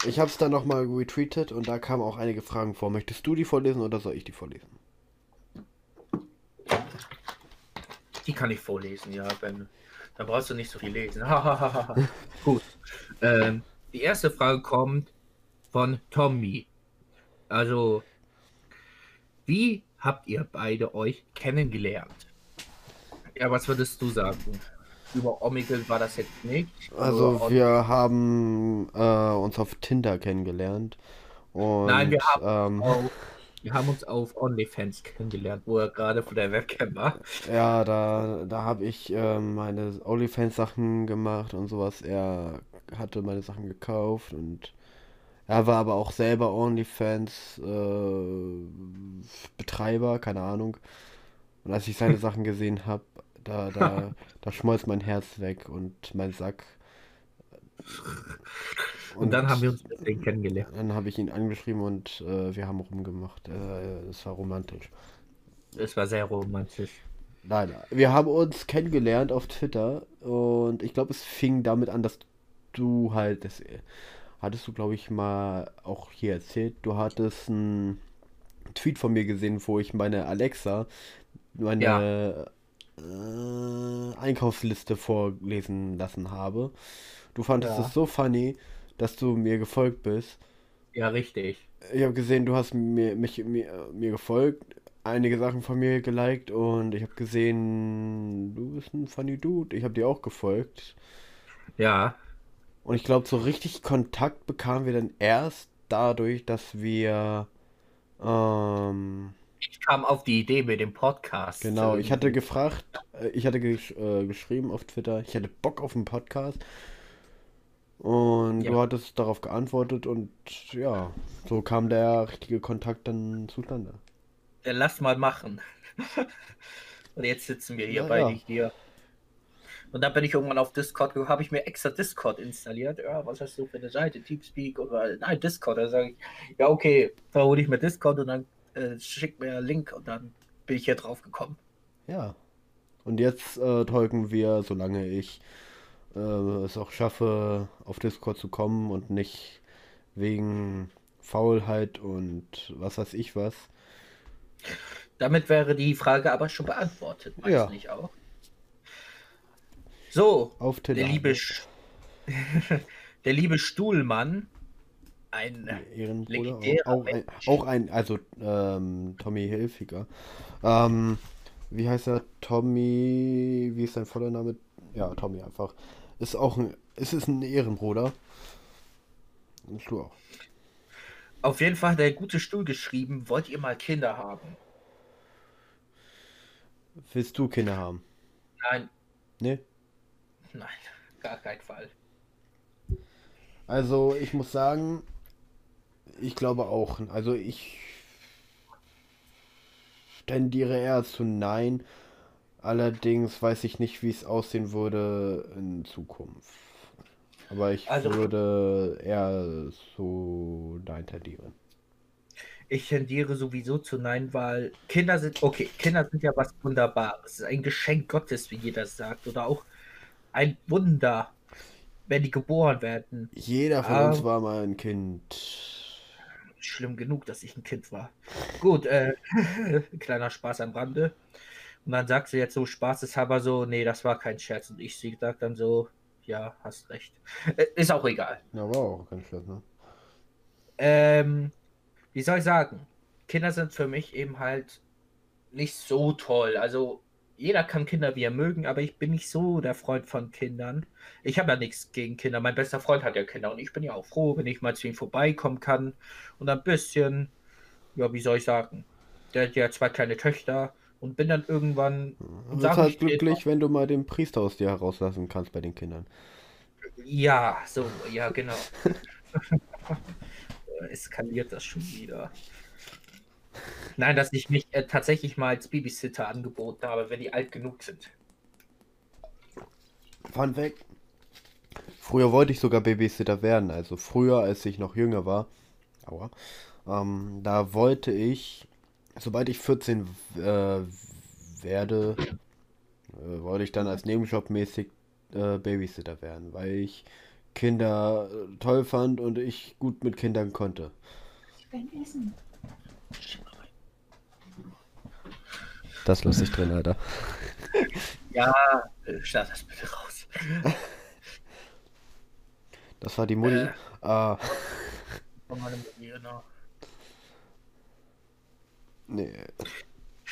ich habe es dann nochmal retweetet und da kamen auch einige Fragen vor. Möchtest du die vorlesen oder soll ich die vorlesen? Die kann ich vorlesen, ja, Ben. Da brauchst du nicht so viel lesen. (laughs) Gut. Ähm, die erste Frage kommt von Tommy. Also, wie habt ihr beide euch kennengelernt? Ja, was würdest du sagen? Über Omegle war das jetzt nicht. Also wir haben äh, uns auf Tinder kennengelernt. Und, Nein, wir haben ähm, auf, wir haben uns auf OnlyFans kennengelernt, wo er gerade vor der Webcam war. Ja, da, da habe ich ähm, meine OnlyFans-Sachen gemacht und sowas. Er hatte meine Sachen gekauft und er war aber auch selber OnlyFans-Betreiber, keine Ahnung. Und als ich seine (laughs) Sachen gesehen habe, da, da, da schmolz mein Herz weg und mein Sack. Und, dann haben wir uns deswegen kennengelernt. Dann habe ich ihn angeschrieben und äh, wir haben rumgemacht. Äh, es war romantisch. Es war sehr romantisch. Nein, wir haben uns kennengelernt auf Twitter und ich glaube, es fing damit an, dass du halt, das hattest du, glaube ich, mal auch hier erzählt, du hattest einen Tweet von mir gesehen, wo ich meine Alexa, meine äh, Einkaufsliste vorlesen lassen habe. Du fandest Ja. es so funny, dass du mir gefolgt bist. Ja, richtig. Ich habe gesehen, du hast mir, mich, mir, mir gefolgt, einige Sachen von mir geliked und ich habe gesehen, du bist ein funny Dude. Ich habe dir auch gefolgt. Ja, Und ich glaube, so richtig Kontakt bekamen wir dann erst dadurch, dass wir, ähm, ich kam auf die Idee mit dem Podcast. genau, ich hatte gefragt, äh, ich hatte gesch äh, geschrieben auf Twitter, ich hatte Bock auf einen Podcast. Und Ja. du hattest darauf geantwortet und ja, so kam der richtige Kontakt dann zustande. Ja, lass mal machen. (laughs) Und jetzt sitzen wir hier Ja, beide ja. hier. Und dann bin ich irgendwann auf Discord gekommen, habe ich mir extra Discord installiert. Ja, was hast du für eine Seite? Teamspeak oder nein, Discord. Da sage ich, ja, okay, da hole ich mir Discord und dann äh, schick mir einen Link und dann bin ich hier drauf gekommen. Ja. Und jetzt äh, tolken wir, solange ich äh, es auch schaffe, auf Discord zu kommen und nicht wegen Faulheit und was weiß ich was. Damit wäre die Frage aber schon beantwortet, meinst Ja. nicht auch? So, Auf der liebe, Sch- (laughs) der liebe Stuhlmann Ein Ehrenbruder. legendärer Auch, auch, ein, auch ein, also ähm, Tommy Hilfiger. Ähm, wie heißt er? Tommy, wie ist sein voller Name? Ja, Tommy einfach. Ist auch ein, es ist ein Ehrenbruder. Du auch. Auf jeden Fall hat der gute Stuhl geschrieben, wollt ihr mal Kinder haben? Willst du Kinder haben? Nein, Ne? nein, (laughs) gar kein Fall. Also ich muss sagen, ich glaube auch. Also ich tendiere eher zu Nein. Allerdings weiß ich nicht, wie es aussehen würde in Zukunft. Aber ich Also- würde eher zu Nein tendieren. Ich tendiere sowieso zu Nein, weil Kinder sind, okay, Kinder sind ja was Wunderbares. Es ist ein Geschenk Gottes, wie jeder sagt. Oder auch ein Wunder, wenn die geboren werden. Jeder von Ah. uns war mal ein Kind. Schlimm genug, dass ich ein Kind war. Gut, äh, (laughs) kleiner Spaß am Rande. Und dann sagt sie jetzt so spaßeshalber so, nee, das war kein Scherz. Und ich sie sagt dann so, ja, hast recht. Äh, ist auch egal. Ja, war auch ganz schön, ne? Ähm, wie soll ich sagen? Kinder sind für mich eben halt nicht so toll. Also jeder kann Kinder wie er mögen, aber ich bin nicht so der Freund von Kindern. Ich habe ja nichts gegen Kinder. Mein bester Freund hat ja Kinder und ich bin ja auch froh, wenn ich mal zu ihm vorbeikommen kann und ein bisschen, ja, wie soll ich sagen? Der hat ja zwei kleine Töchter und bin dann irgendwann Du und bist halt glücklich, wenn du mal den Priester aus dir herauslassen kannst bei den Kindern. Ja, so, ja, genau. (laughs) Eskaliert das schon wieder. Nein, dass ich mich äh, tatsächlich mal als Babysitter angeboten habe, wenn die alt genug sind. Fun Fact. Früher wollte ich sogar Babysitter werden, also früher, als ich noch jünger war. Aua. Ähm, da wollte ich, sobald ich 14 äh, werde, äh, wollte ich dann als Nebenjob mäßig äh, Babysitter werden, weil ich Kinder äh, toll fand und ich gut mit Kindern konnte. Das lasse ich drin, Alter. (laughs) Ja, schneid das bitte raus. Das war die Mutti. Äh. Ah, Von meinem Mutti, genau. nee.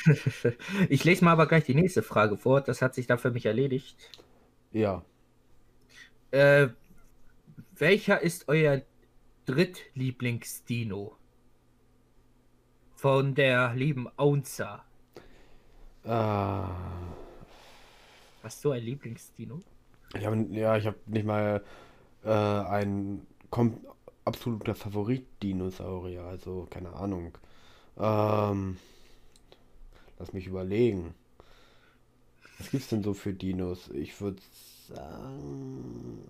(laughs) Ich lese mal aber gleich die nächste Frage vor. Das hat sich da für mich erledigt. Ja. Äh, welcher ist euer Drittlieblingsdino? Von der lieben Aunza. Ah. Hast du ein Lieblingsdino? Ich hab, ja, ich habe nicht mal äh, ein kom absoluter Favorit-Dinosaurier, also keine Ahnung. Ähm, lass mich überlegen. Was gibt's denn so für Dinos? Ich würde sagen,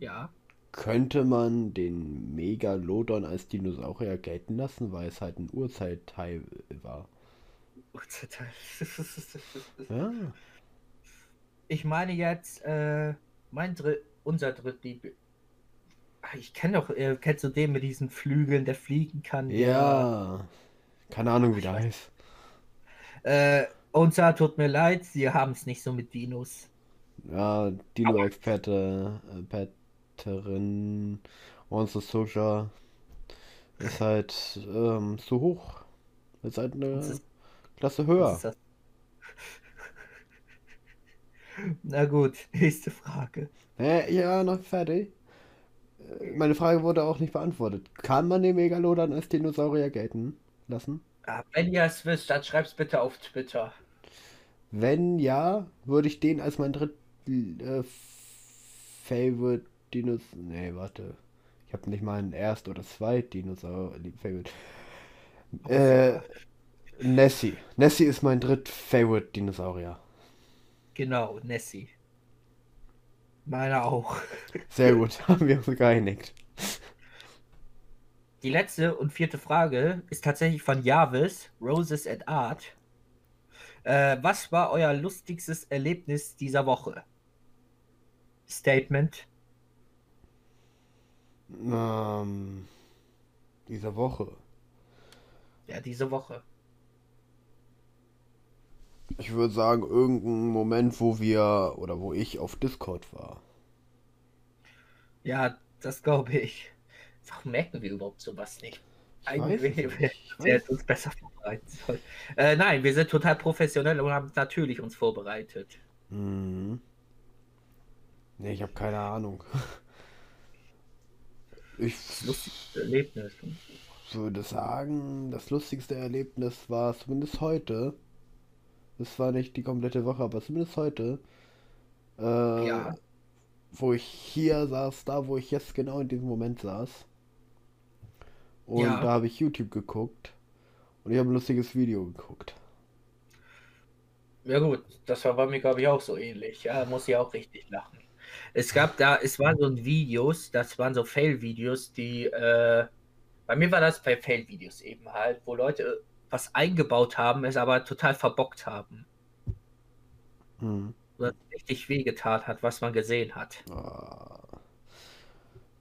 Ja. könnte man den Megalodon als Dinosaurier gelten lassen, weil es halt ein Urzeitteil war. Ja, Ich meine jetzt, äh, mein Dritt, unser Drittlieb. Ah, Ich kenne doch, äh, kennst du den mit diesen Flügeln, der fliegen kann? ja. Keine Ahnung, wie der heißt. Äh, unser tut mir leid, sie haben es nicht so mit Dinos. Ja, Dino-Experte, äh, Petterin, Monster Soldier ist halt ähm, zu hoch. Ist halt eine Klasse höher. (laughs) Na gut, (laughs) nächste Frage. Äh, ja, noch fertig. Äh, Meine Frage wurde auch nicht beantwortet. Kann man den Megalodon als Dinosaurier gelten lassen? Ah, wenn ihr es wisst, dann schreibt's bitte auf Twitter. Wenn ja, würde ich den als mein dritt äh, Favorite Dinos. Nee, warte. Ich habe nicht mal einen Erst- oder Zweit Dinosaurier Favorite. Äh, Nessie. Nessie ist mein dritt Favorite Dinosaurier. Genau, Nessie. Meiner auch. (laughs) Sehr gut, (laughs) haben wir uns geeinigt. Die letzte und vierte Frage ist tatsächlich von Jarvis, Roses and Art. Äh, was war euer lustigstes Erlebnis dieser Woche? Statement. Ähm, diese Woche. Ja, diese Woche. Ich würde sagen, irgendein Moment, wo wir oder wo ich auf Discord war. Ja, Das glaube ich. Warum merken wir überhaupt sowas nicht? Ich Eigentlich es Ich weiß hätten uns besser vorbereiten sollen. Äh, nein, wir sind total professionell und haben natürlich uns vorbereitet. Mhm. Nee, ich habe keine Ahnung. (laughs) Ich Das lustigste Erlebnis. würde sagen, das lustigste Erlebnis war zumindest heute. Es war nicht die komplette Woche, aber zumindest heute. Äh, Ja. Wo ich hier saß, da wo ich jetzt genau in diesem Moment saß. Und Ja. da habe ich YouTube geguckt. Und ich habe ein lustiges Video geguckt. Ja gut, das war bei mir glaube ich auch so ähnlich. Ja, muss ich auch richtig lachen. Es gab da, es waren so Videos, das waren so Fail-Videos, die, äh, bei mir war das bei Fail-Videos eben halt, wo Leute was eingebaut haben, es aber total verbockt haben. Hm. Oder richtig wehgetan hat, was man gesehen hat. Ah.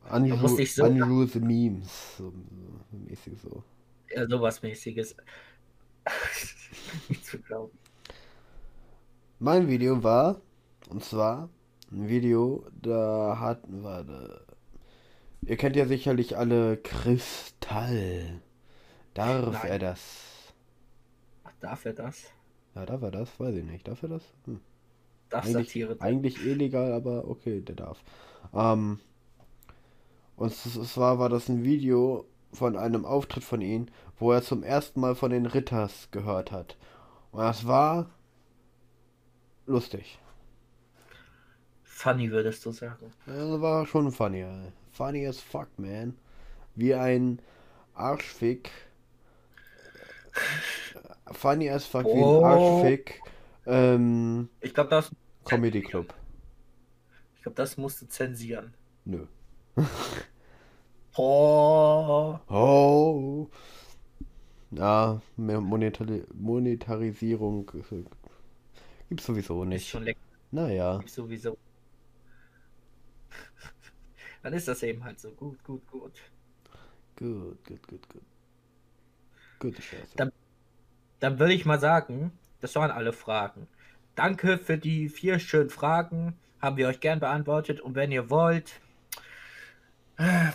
Unru so- Unruhe the Memes. So, so mäßig so. Ja, sowas mäßiges. Nicht zu glauben. Mein Video war, und zwar ein Video, da hatten wir, da, ihr kennt ja sicherlich alle Kristall. Darf Nein. er das? Darf er das? Ja, darf er das? Weiß ich nicht. Darf er das? Hm. Darf Eigentlich, Satire sein? eigentlich illegal, aber okay, der darf. Ähm, und es- es war, das ein Video von einem Auftritt von ihm, wo er zum ersten Mal von den Ritters gehört hat. Und das war lustig. Funny würdest du sagen. Das war schon funny. Funny as fuck, man. Wie ein Arschfick. Funny as fuck, wie ein Oh. Arschfick. Ähm, Ich glaube, das, Comedy Club. ich glaub, das musst du zensieren. Nö. Oh, Oh. Ja, mehr Monetari Monetarisierung äh, gibt's sowieso ist nicht. schon lecker Naja, sowieso. (laughs) Dann ist das eben halt so. Gut, gut, gut. gut, gut, gut, gut. Gute Scheiße. Dann- Dann würde ich mal sagen, das waren alle Fragen. Danke für die vier schönen Fragen. Haben wir euch gern beantwortet. Und wenn ihr wollt,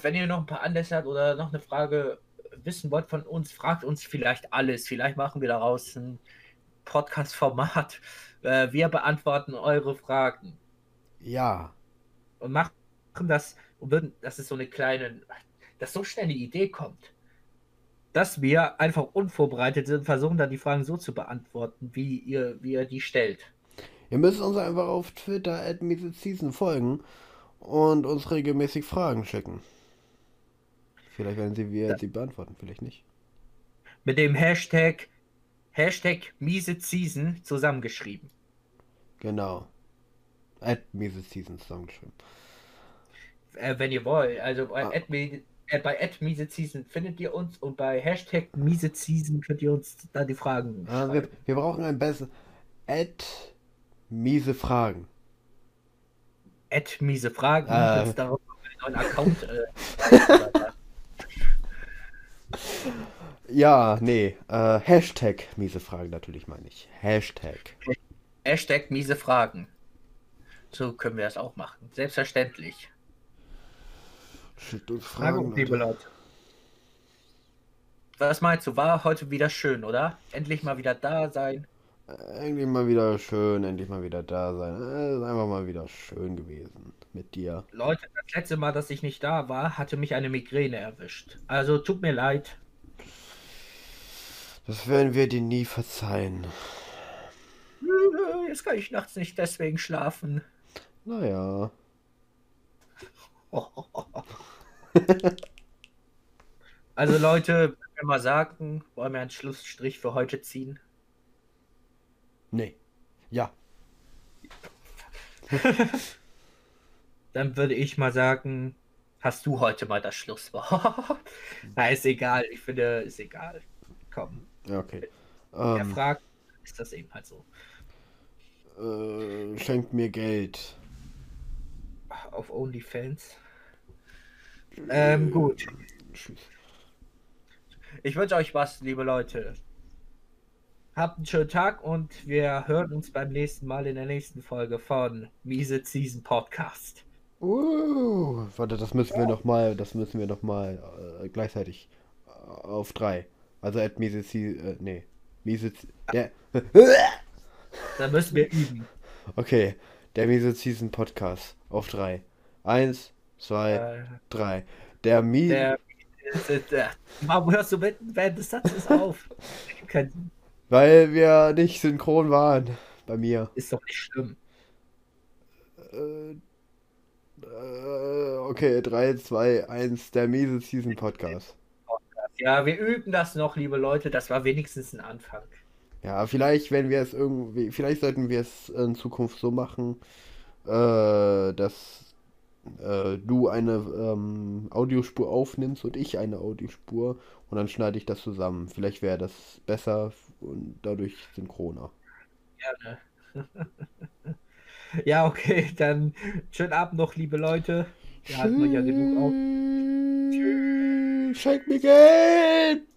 wenn ihr noch ein paar Anlässe habt oder noch eine Frage wissen wollt von uns, fragt uns vielleicht alles. Vielleicht machen wir daraus ein Podcast-Format. (laughs) Äh, wir beantworten eure Fragen Ja, und machen das und würden, das ist so eine kleine, dass so schnell eine Idee kommt, dass wir einfach unvorbereitet sind, versuchen dann die Fragen so zu beantworten, wie ihr, wie ihr die stellt. ihr müsst uns einfach auf Twitter at Season folgen und uns regelmäßig Fragen schicken. Vielleicht werden sie wir Ja. sie beantworten, vielleicht nicht. Mit dem Hashtag Hashtag miese Season zusammengeschrieben. Genau. At Season zusammengeschrieben. Äh, wenn ihr wollt. Also bei, Ah. at, äh, bei at miese Season findet ihr uns und bei Hashtag miese Season könnt ihr uns da die Fragen Ah, wir, wir brauchen ein besser. At miese Fragen. Miese Fragen. Jetzt darauf einen neuen Account. Äh, Ja, nee. Äh, Hashtag miese Fragen natürlich meine ich. Hashtag. Hashtag miese Fragen. So können wir das auch machen. Selbstverständlich. Schickt uns Fragen. Leute. Was meinst du, war heute wieder schön, oder? Endlich mal wieder da sein. Endlich mal wieder schön, endlich mal wieder da sein. Ist einfach mal wieder schön gewesen mit dir. Leute, das letzte Mal, dass ich nicht da war, hatte mich eine Migräne erwischt. Also tut mir leid. Das werden wir dir nie verzeihen. Jetzt kann ich nachts nicht deswegen schlafen. Naja. (laughs) Also Leute, wollen wir mal sagen, wollen wir einen Schlussstrich für heute ziehen? Nee. Ja. (laughs) Dann würde ich mal sagen, hast du heute mal das Schlusswort? (laughs) Na, ist egal. Ich finde, ist egal. Komm, Ja, okay. wer Ähm, fragt, ist das eben halt so. äh, schenkt mir Geld. Auf OnlyFans. Ähm, gut. Ich wünsche euch was, liebe Leute. Habt einen schönen Tag und wir hören uns beim nächsten Mal in der nächsten Folge von Miese Season Podcast. Uh, warte, das müssen wir noch mal, das müssen wir noch mal äh, gleichzeitig äh, auf drei. Also at Mises, äh, nee, Mises, der, Da müssen wir üben. okay, der Mises Season Podcast auf drei. Eins, zwei, Äh, drei. Der Mi, der, der, der, warum hörst du mitten während des Satzes auf? Weil wir nicht synchron waren bei mir. ist doch nicht schlimm. Äh, äh, okay, drei, zwei, eins, der Mises Season Podcast. Ja, wir üben das noch, liebe Leute. Das war wenigstens ein Anfang. Ja, vielleicht, wenn wir es irgendwie, vielleicht sollten wir es in Zukunft so machen, äh, dass äh, du eine ähm, Audiospur aufnimmst und ich eine Audiospur und dann schneide ich das zusammen. Vielleicht wäre das besser und dadurch synchroner. Gerne. (laughs) ja, okay, dann schönen Abend noch, liebe Leute. Wir halten euch ja genug auf. Schenk mir Geld!